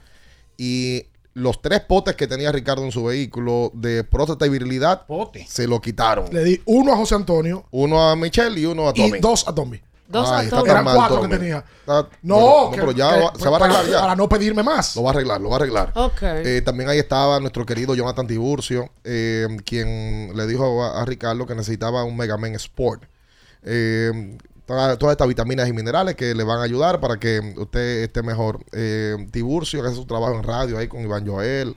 Y los tres potes que tenía Ricardo en su vehículo de próstata y virilidad se lo quitaron. Le di uno a José Antonio Uno a Michelle y uno a Tommy. y dos a Tommy. Dos Ay, está Eran mal, cuatro que tenía. Está- no, pero- no, que- pero ya que- va- se va a arreglar para, ya. para no pedirme más. Lo va a arreglar, lo va a arreglar. Ok. Eh, también ahí estaba nuestro querido Jonathan Tiburcio, eh, quien le dijo a, a Ricardo que necesitaba un Mega Man Sport. Eh, toda- todas estas vitaminas y minerales que le van a ayudar para que usted esté mejor. Eh, Tiburcio, que hace su trabajo en radio ahí con Iván Joel.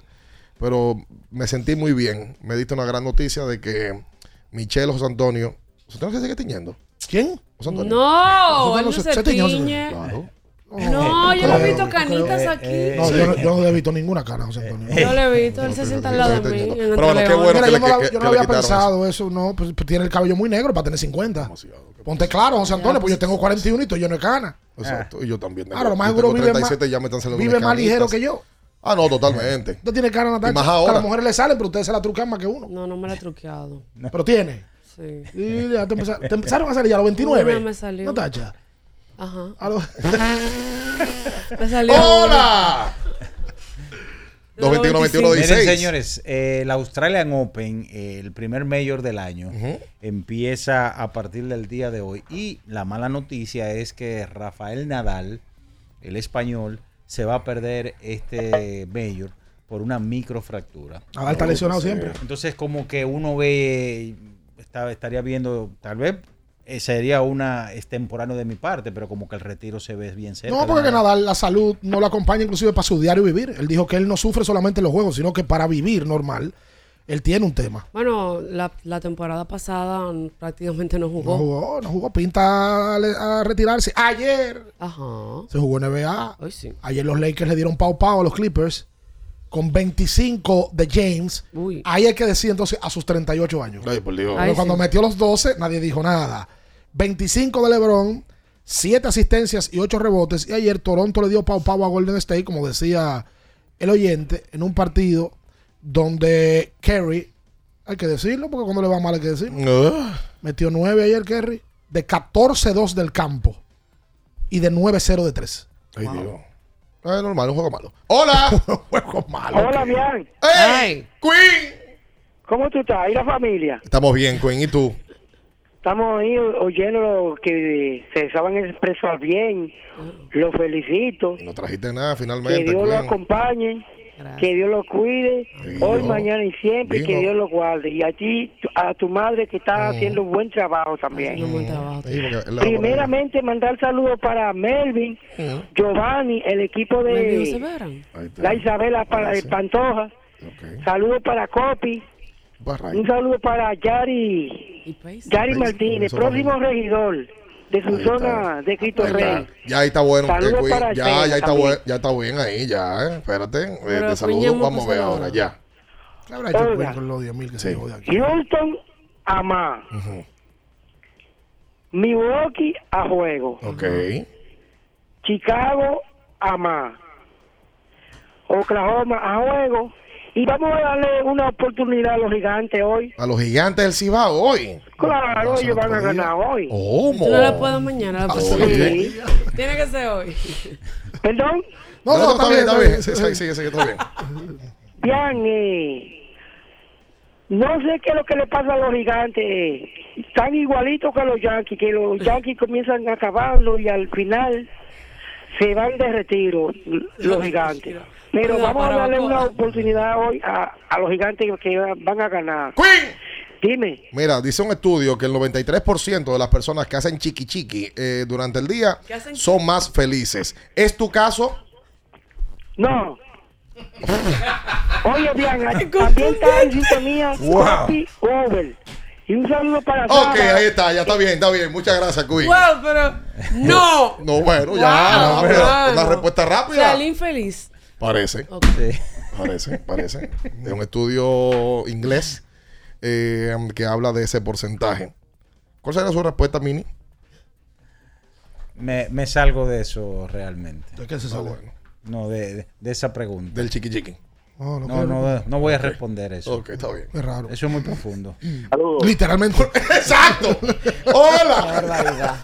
Pero me sentí muy bien. Me diste una gran noticia de que Michelle José Antonio. ¿José Antonio se sigue tiñendo? ¿Quién? José Antonio. No, José él no Antonio se, se tiñe. Antonio. No, yo no he visto canitas aquí. No, yo, no, yo no le he visto ninguna cara José Antonio. Yo lo he visto, él se sienta al lado de mí. Pero bueno, qué bueno Mira, que yo le, no, la- yo no le había pensado eso. no. Pues, pues tiene el cabello muy negro para tener 50. Ponte claro, José Antonio, pues yo tengo 41 y estoy lleno de cana. Exacto, y yo también. tengo- Claro, lo más yo seguro tengo vive más, 37 ya me están saliendo vive unas más ligero canitas. que yo. Ah, no, totalmente. Usted tiene cara, Natacha, más que a ahora. las mujeres le salen, pero ustedes se la trucan más que uno. No, no me la he truqueado. Pero tiene. Sí. Y ya te, empeza- te empezaron a salir a los 29. Una me salió. No tacha. Ajá. A los- Me salió ¡Hola! 221 21 Miren, 16. señores, eh, el Australian Open, eh, el primer mayor del año, empieza a partir del día de hoy. Y la mala noticia es que Rafael Nadal el español, se va a perder este mayor por una microfractura. Ah, está lesionado siempre. Entonces, como que uno ve, está- estaría viendo, tal vez eh, sería una extemporáneo de mi parte, pero como que el retiro se ve bien cerca. No, porque que nada, la salud no lo acompaña inclusive para su diario vivir. Él dijo que él no sufre solamente en los juegos, sino que para vivir normal, él tiene un tema. Bueno, la, la temporada pasada prácticamente no jugó. No jugó, no jugó, pinta a, retirarse. Ayer Ajá. se jugó NBA. Hoy sí. Ayer los Lakers le dieron pau pau a los Clippers con 25 de James. Ahí hay que decir entonces a sus 38 años. Ay, por Dios. Pero Ay, cuando sí. metió los 12, nadie dijo nada. 25 de LeBron, 7 asistencias y 8 rebotes. Y ayer Toronto le dio pau pau a Golden State, como decía el oyente, en un partido donde Kerry, hay que decirlo, porque cuando le va mal hay que decirlo. Metió 9 ayer Kerry, de 14-2 del campo y de 9-0 de 3. Ay, Dios. Es normal, un juego malo. ¡Hola! juego malo. Hola, bien. ¡Ey! ¡Queen! ¿Cómo tú estás? ¿Y la familia? Estamos bien, Queen. ¿Y tú? Estamos ahí oyendo lo que se saben expresar bien. Los felicito. No trajiste nada Que finalmente, Dios lo Queen. Que Dios lo cuide. Hoy, mañana y siempre. Que. Dios lo guarde. Y a ti, a tu madre que está haciendo un buen trabajo también. Porque él la- Primeramente, mandar saludos para Melvin, Giovanni, el equipo de la Isabela para el Pantoja. Saludos para Copi. Un saludo para Yari, Yari Martínez, próximo regidor de su zona de Cristo Ahí Rey. está. Ya ahí está bueno. Saludos Queen. para ya, ya está también. bueno, ya está bien ahí, ya. eh. Espérate. eh, te saludo. Vamos a ver ahora, ya. ¿Qué habrá hecho Oiga. Queen con los 10 mil que se llevó de aquí? Houston a más. Milwaukee a juego. Ok. Chicago a más. Oklahoma a juego. Y vamos a darle una oportunidad a los gigantes hoy. A los gigantes del Cibao hoy. Claro, ellos van a ganar hoy. ¿Cómo? No la puedes mañana, la puedes sí. Tiene que ser hoy. ¿Perdón? No, no, está bien, está bien. Sí, sí, sí, sí, está bien. Bien, eh, no sé qué es lo que le pasa a los gigantes. Están igualitos que los Yankees, que los Yankees comienzan a acabarlo y al final se van de retiro los gigantes. Pero vamos a darle una oportunidad hoy a, a los gigantes que van a ganar. Dime. Mira, dice un estudio que el 93% de las personas que hacen chiqui chiqui eh, durante el día ¿Que hacen son más felices. ¿Es tu caso? No. Oye, bien, también está en sintonía Wow. Copy Over. Y un saludo para Ok, Sara. ahí está, ya está bien, está bien. Muchas gracias, Queen. Wow, pero no. No, bueno, ya, Wow, pero una respuesta rápida. el infeliz. Parece. Parece, parece. Es un estudio inglés eh, que habla de ese porcentaje. ¿Cuál sería su respuesta, Mini? Me, me salgo de eso realmente. ¿De qué se Ah, sale? bueno. No, de, de- de esa pregunta. Del chiqui chiqui. No, No, no no, quiero. no, voy a responder eso. Ok, está bien. Es raro. Eso es muy profundo. Literalmente. ¡Exacto! ¡Hola!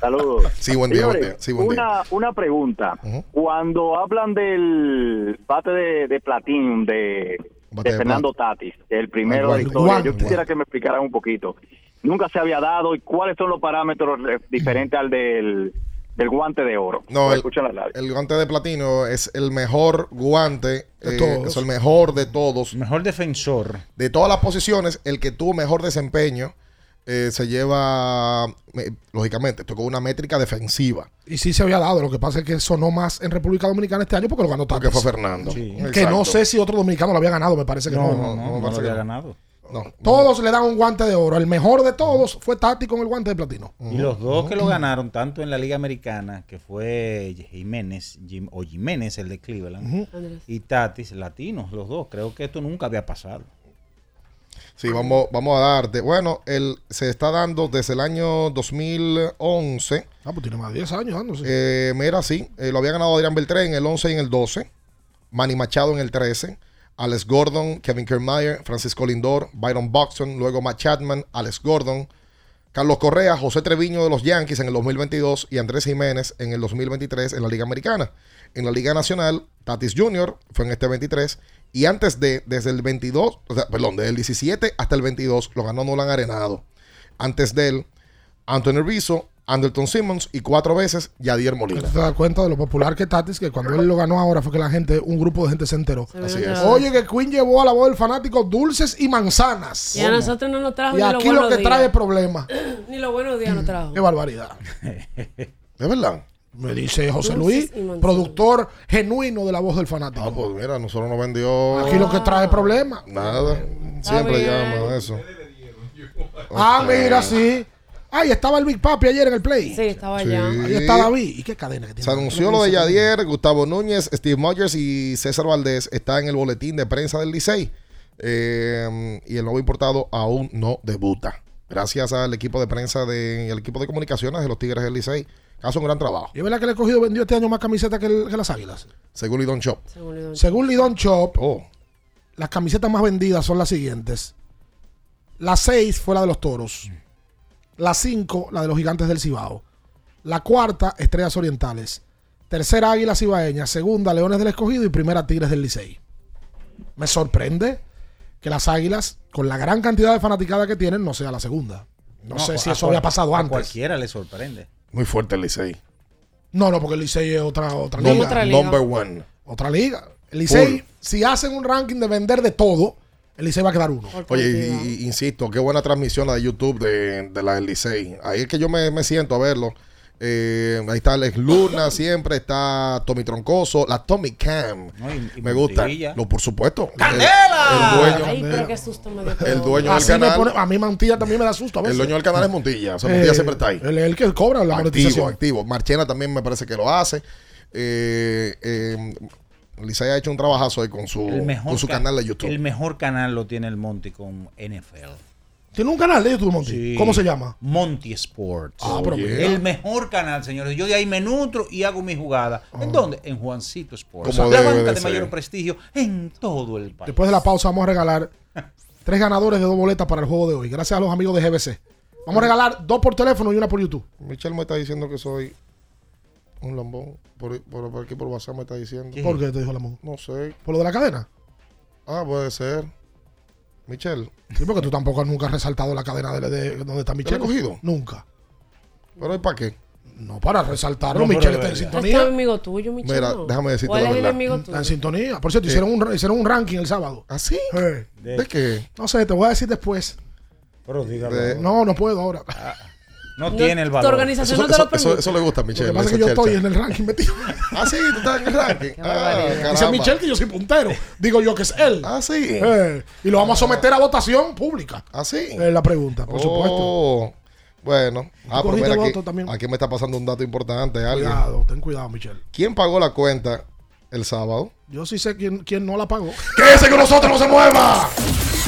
Saludos. Sí, buen día, buen Señores, día. Sí, buen día. una, una pregunta. Cuando hablan del bate de, de Platinum de, de Fernando Tatis, el primero de la historia, guante. yo quisiera que me explicaran un poquito. Nunca se había dado y cuáles son los parámetros diferentes al del, del guante de oro. No, el, el guante de platino es el mejor guante, De eh, todos. es el mejor de todos. Mejor defensor. De todas las posiciones, el que tuvo mejor desempeño eh, se lleva, me- lógicamente, tocó una métrica defensiva. Y sí se había dado. Lo que pasa es que sonó más en República Dominicana este año porque lo ganó Tatis. Porque fue Fernando. Que no sé si otro dominicano lo había ganado. Me parece que no. No, no, no, lo había ganado. No. Todos le dan un guante de oro. El mejor de todos fue Tati con el guante de platino. Y los dos que lo ganaron, tanto en la Liga Americana, que fue Jiménez, Jim- o Jiménez, el de Cleveland, y Tatis, latinos, los dos. Creo que esto nunca había pasado. Sí, vamos, vamos a darte. Bueno, el, se está dando desde el año 2011. Ah, pues tiene más de 10 años dándose. Eh, mira, sí. eh, lo había ganado Adrián Beltré en el 11 y en el 12. Manny Machado en el 13. Alex Gordon, Kevin Kiermaier, Francisco Lindor, Byron Buxton, luego Matt Chapman, Alex Gordon, Carlos Correa, José Treviño de los Yankees en el 2022 y Andrés Jiménez en el 2023 en la Liga Americana. En la Liga Nacional, Tatis Jr. fue en este 23 y antes de, desde el 22, o sea, perdón, desde el 17 hasta el 22 lo ganó Nolan Arenado. Antes de él, Anthony Rizzo, Anderton Simmons y cuatro veces Yadier Molina. ¿Te das cuenta de lo popular que Tatis? Que cuando él lo ganó ahora fue que la gente, un grupo de gente se enteró. Así es. Oye, que Queen llevó a la voz del fanático dulces y manzanas. Y a nosotros no nos trajo Y ni aquí lo buenos que trae es días. problema. Ni los buenos días nos trajo. Qué barbaridad. ¿De verdad? Me dice José Luis, productor genuino de la voz del fanático. Ah, pues mira, nosotros nos vendió. Aquí lo que trae es problema. Nada. Siempre llama eso. Ah, mira, sí. Ay, estaba el Big Papi ayer en el Play. Sí, estaba Sí. allá. Ahí está David. ¿Y qué cadena que tiene? Se anunció lo de Yadier, Gustavo Núñez, Steve Meyers y César Valdés está en el boletín de prensa del Licey. Eh, y el nuevo importado aún no debuta. Gracias al equipo de prensa de, y al equipo de comunicaciones de los Tigres del Licey, hace un gran trabajo. ¿Y es verdad que el escogido vendió este año más camisetas que, el- que las águilas? Según Lidon Shop. Según Lidon Shop, Oh. las camisetas más vendidas son las siguientes. La 6 fue la de los toros. La 5, la de los gigantes del Cibao. La cuarta, Estrellas Orientales. Tercera, Águila Cibaeña. Segunda, Leones del Escogido. Y primera, Tigres del Licey. Me sorprende que las Águilas, con la gran cantidad de fanaticada que tienen, no sea la segunda. No, sé a si eso había pasado a antes. cualquiera le sorprende. Muy fuerte el Licey. No, no, porque el Licey es otra, otra liga. Otra liga. Number one. Otra liga. El Licey, si hacen un ranking de vender de todo, el Licey va a quedar uno. Oye, y- y- insisto, qué buena transmisión la de YouTube de, de la del Licey. Ahí es que yo me, me siento a verlo. Eh, ahí está Alex Luna, siempre está Tommy Troncoso, la Tommy Cam. No, y- y me gusta. Lo, por supuesto. ¡Candela! El, el dueño, Ay, pero qué susto me dio. el dueño del canal. pone- a mí Mantilla también me da susto a veces. El dueño del canal es Montilla. O sea, Montilla Eh, siempre está ahí. Él es el que cobra la Activo, monetización. activo. Marchena también me parece que lo hace. Eh, eh, ha hecho un trabajazo ahí con su, con su ca- canal de YouTube. El mejor canal lo tiene el Monty con NFL. Tiene un canal de YouTube, Monty. Sí. ¿Cómo se llama? Monty Sports. Ah, pero mira. El mejor canal, señores. Yo de ahí me nutro y hago mi jugada. ¿En dónde? En Juancito Sports. Como la banca de de mayor prestigio en todo el país. Después de la pausa vamos a regalar tres ganadores de dos boletas para el juego de hoy. Gracias a los amigos de GBC. Vamos a regalar dos por teléfono y una por YouTube. Michelle me está diciendo que soy un lambón. Por, por, por aquí por WhatsApp me está diciendo. ¿Por qué te dijo la mujer? No sé. ¿Por lo de la cadena? Ah, puede ser. Michelle. Sí, porque tú tampoco nunca has resaltado la cadena de, de- donde está Michelle. ¿Te lo he cogido? Nunca. ¿Pero ¿y para qué? No, para resaltarlo. No, Michelle está en. Este es sintonía. amigo tuyo, Michelle. Mira, déjame decirte ¿Cuál la es el verdad. Está tuyo? en sintonía. Por cierto, hicieron, un, hicieron un ranking el sábado. ¿Ah, sí? ¿De qué? no sé, te voy a decir después. Pero dígalo. De- No, no puedo ahora. No tiene el Tu valor. organización Eso, no te lo eso- permite. eso le gusta a Lo Michelle. que pasa es esa que yo estoy en el ranking metido. Ah, sí, tú estás en el ranking. Ah. Dice. Michelle que yo soy puntero. Digo yo que es él. Ah, sí. Eh, y lo vamos a someter a votación pública. Ah, sí. Es la pregunta, por supuesto. Oh, Bueno. Ah, pero cogiste mira, aquí, voto también. aquí me está pasando un dato importante. Alguien. Cuidado, ten cuidado, Michelle. ¿Quién pagó la cuenta el sábado? Yo sí sé quién, quién no la pagó. ¡Quédese con nosotros, no se mueva!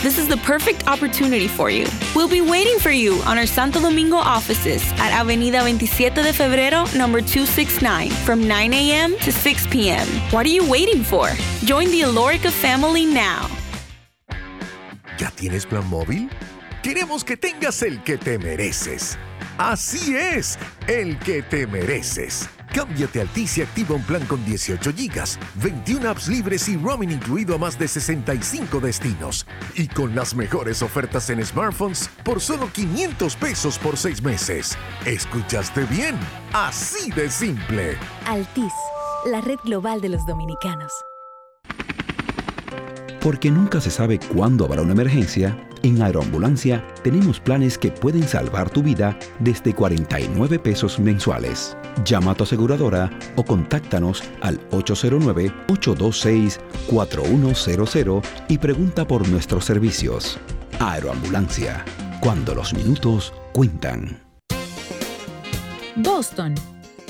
This is the perfect opportunity for you. We'll be waiting for you on our Santo Domingo offices at Avenida 27 de Febrero, number 269, from 9 a.m. to 6 p.m. What are you waiting for? Join the Alorica family now. ¿Ya tienes plan móvil? Queremos que tengas el que te mereces. Así es, el que te mereces. Cámbiate a Altis y activa un plan con 18 gigas, 21 apps libres y roaming incluido a más de 65 destinos. Y con las mejores ofertas en smartphones por solo 500 pesos por 6 meses. ¿Escuchaste bien? Así de simple. Altis, la red global de los dominicanos. Porque nunca se sabe cuándo habrá una emergencia, en Aeroambulancia tenemos planes que pueden salvar tu vida desde 49 pesos mensuales. Llama a tu aseguradora o contáctanos al 809-826-4100 y pregunta por nuestros servicios. Aeroambulancia, cuando los minutos cuentan. Boston,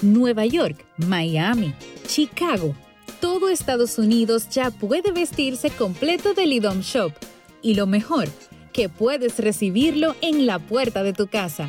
Nueva York, Miami, Chicago. Todo Estados Unidos ya puede vestirse completo del IDOM Shop. Y lo mejor, que puedes recibirlo en la puerta de tu casa.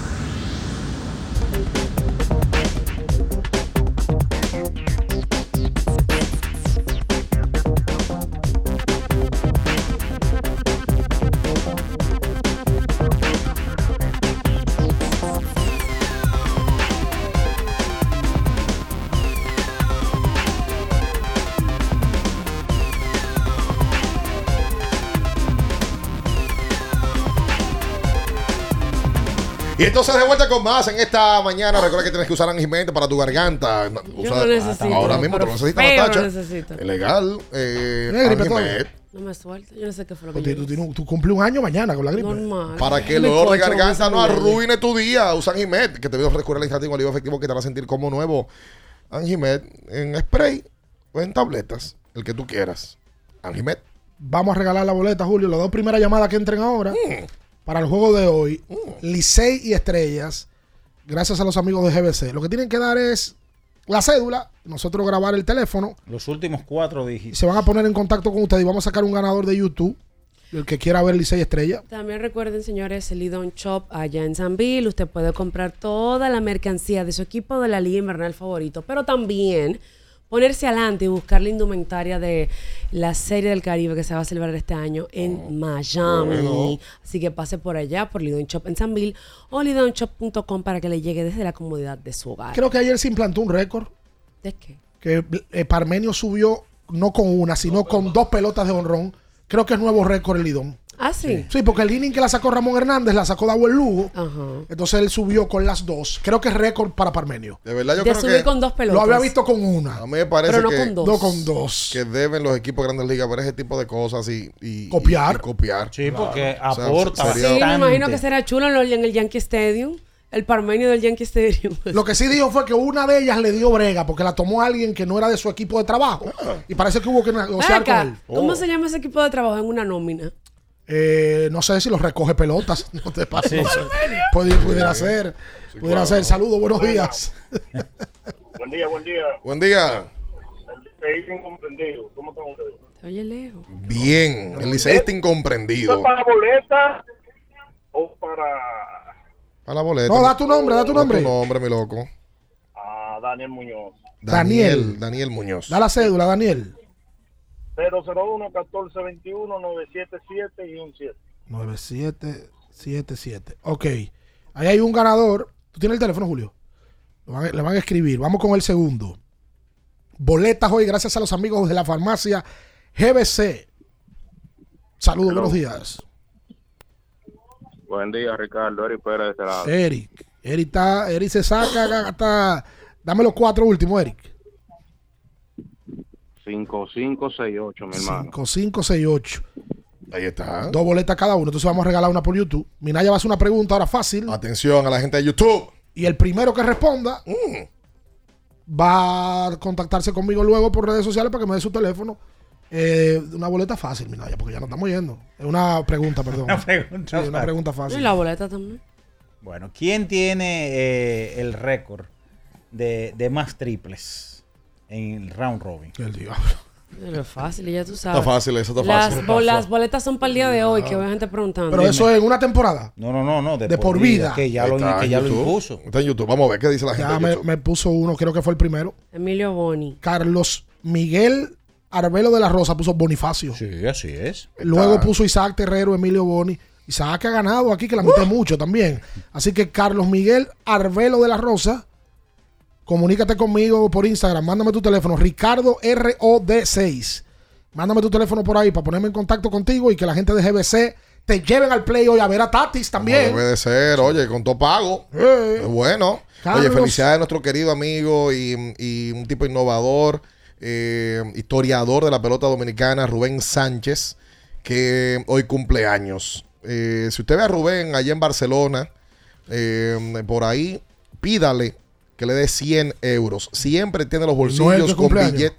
Y entonces de vuelta con más en esta mañana. Recuerda que tienes que usar angimente para tu garganta. Yo lo necesito. Ahora mismo te pero lo necesitas, feo Natacha. lo necesito. Es legal. Eh, ¿Tienes gripe Angimed, No me suelta. Yo no sé qué fue lo que Tú, tú tienes un- tú cumples un año mañana con la gripe. Normal. Para que el dolor de garganta no arruine tu día, usa Angimed, que te veo recurrir al instante alivio efectivo que te hará sentir como nuevo. Angimed en spray o en tabletas, el que tú quieras. Angimed. Vamos a regalar la boleta, Julio. Las dos primeras llamadas que entren ahora para el juego de hoy, Licey y Estrellas, gracias a los amigos de GBC. Lo que tienen que dar es la cédula, nosotros grabar el teléfono, Los últimos cuatro dígitos. se van a poner en contacto con ustedes y vamos a sacar un ganador de YouTube. El que quiera ver Licey y Estrellas. También recuerden, señores, el Lidon Shop allá en San Bill. Usted puede comprar toda la mercancía de su equipo de la Liga Invernal favorito, pero también ponerse adelante y buscar la indumentaria de la Serie del Caribe que se va a celebrar este año en Miami. bueno. Así que pase por allá, por Lidon Shop en San Bill o lidonshop.com para que le llegue desde la comodidad de su hogar. Creo que ayer se implantó un récord ¿De qué? que eh, Parmenio subió no con una, sino con dos pelotas de honrón. Creo que es nuevo récord el Lidón. Ah, sí. Sí, porque el inning que la sacó Ramón Hernández la sacó Dawel Lugo. Ajá. Entonces él subió con las dos. Creo que es récord para Parmenio. De verdad, yo De creo subir que con dos pelotas. Lo había visto con una. a mí me parece Pero no que, con dos. No con dos. que deben los equipos de grandes ligas ver ese tipo de cosas y, y- Copiar. y- y copiar. Sí, porque O sea, aporta sería- Sí, me imagino que será chulo en, el Yankee Stadium. El parmenio del Yankee Stadium. Lo que sí dijo fue que una de ellas le dio brega porque la tomó alguien que no era de su equipo de trabajo. Y parece que hubo que negociar con él. ¿Cómo se llama ese equipo de trabajo en una nómina? Eh, no sé si los recoge pelotas. No te pasa. No sé. Pudiera, pudiera ser. pudiera ser. Saludos, buenos días. Buen día, buen día. Buen día. Estoy incomprendido. ¿Cómo están ustedes? Se oye lejos. Bien, el liceísta ¿Esto incomprendido. es para boleta o para la boleta. No, da tu nombre, da tu nombre. Da tu nombre, mi loco. a Daniel Muñoz? Daniel. Daniel. Daniel Muñoz. Da la cédula, Daniel. 001 1421 977 y un 7. 9777. Ok. Ahí hay un ganador. ¿Tú tienes el teléfono, Julio? Le van, a- le van a escribir. Vamos con el segundo. Boletas hoy gracias a los amigos de la farmacia GBC. Saludos, buenos días. Buen día, Ricardo. Eric Pérez de este lado. Eric. Eric, está, Eric se saca hasta... Dame los cuatro últimos, Eric. 5568, mi hermano. 5568. Ahí está. Dos boletas cada uno. Entonces vamos a regalar una por YouTube. Minaya va a hacer una pregunta ahora fácil. Atención a la gente de YouTube. Y el primero que responda va a contactarse conmigo luego por redes sociales para que me dé su teléfono. Eh, una boleta fácil, Minaya, porque ya no estamos yendo. Es una pregunta, perdón. Una pregunta Sí, una fácil. pregunta fácil. Y la boleta también. Bueno, ¿quién tiene eh, el récord de, de más triples en el round robin? El diablo. Pero es fácil, ya tú sabes. Está fácil, eso está Las, fácil. bo- las boletas son para el día de hoy, que veo gente preguntando. Pero eso es en una temporada. No, no, no, no. De, De por vida. Que ya, lo, que ya lo impuso. Está en YouTube. Vamos a ver qué dice la gente. Ya me puso uno, creo que fue el primero. Emilio Boni. Carlos Miguel Arbelo de la Rosa puso Bonifacio. Sí, así es. Luego puso Isaac Terrero, Emilio Boni. Isaac ha ganado aquí, que la mete mucho también. Así que Carlos Miguel Arbelo de la Rosa, comunícate conmigo por Instagram. Mándame tu teléfono, Ricardo ROD6. Mándame tu teléfono por ahí para ponerme en contacto contigo y que la gente de GBC te lleven al play hoy a ver a Tatis Como también. debe de ser, oye, con todo pago. Eh. Bueno. Carlos. Oye, felicidades a nuestro querido amigo y, y un tipo innovador, eh, historiador de la pelota dominicana, Rubén Sánchez, que hoy cumple años. Eh, si usted ve a Rubén allá en Barcelona, eh, por ahí, pídale que le dé 100 euros. Siempre tiene los bolsillos con billetes.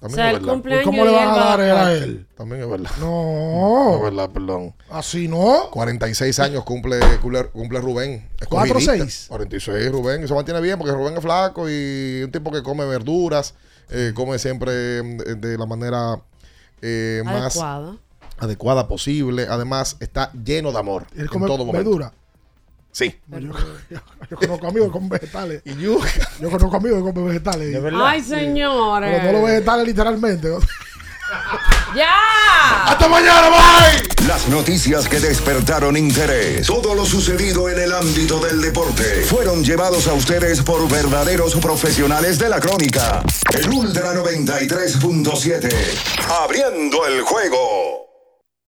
O También sea, es el verdad. cumpleaños ¿Cómo le van a dar a él? También es verdad. No. Es verdad, perdón. Así no. 46 años cumple, cumple, cumple Rubén. ¿Cuatro, seis? 46 Rubén. Y se mantiene bien porque Rubén es flaco y un tipo que come verduras. eh, come siempre mm, de, de la manera eh, más Adecuada. adecuada posible. Además, está lleno de amor Él en come todo momento. verdura. Sí. Yo, yo- yo conozco amigos con vegetales. Y yo, Yo conozco amigos con vegetales. De verdad. Ay, señores. Pero no los vegetales literalmente. ¡Ya! ¡Hasta mañana, bye! Las noticias que despertaron interés, todo lo sucedido en el ámbito del deporte, fueron llevados a ustedes por verdaderos profesionales de la crónica. El Ultra 93.7, abriendo el juego.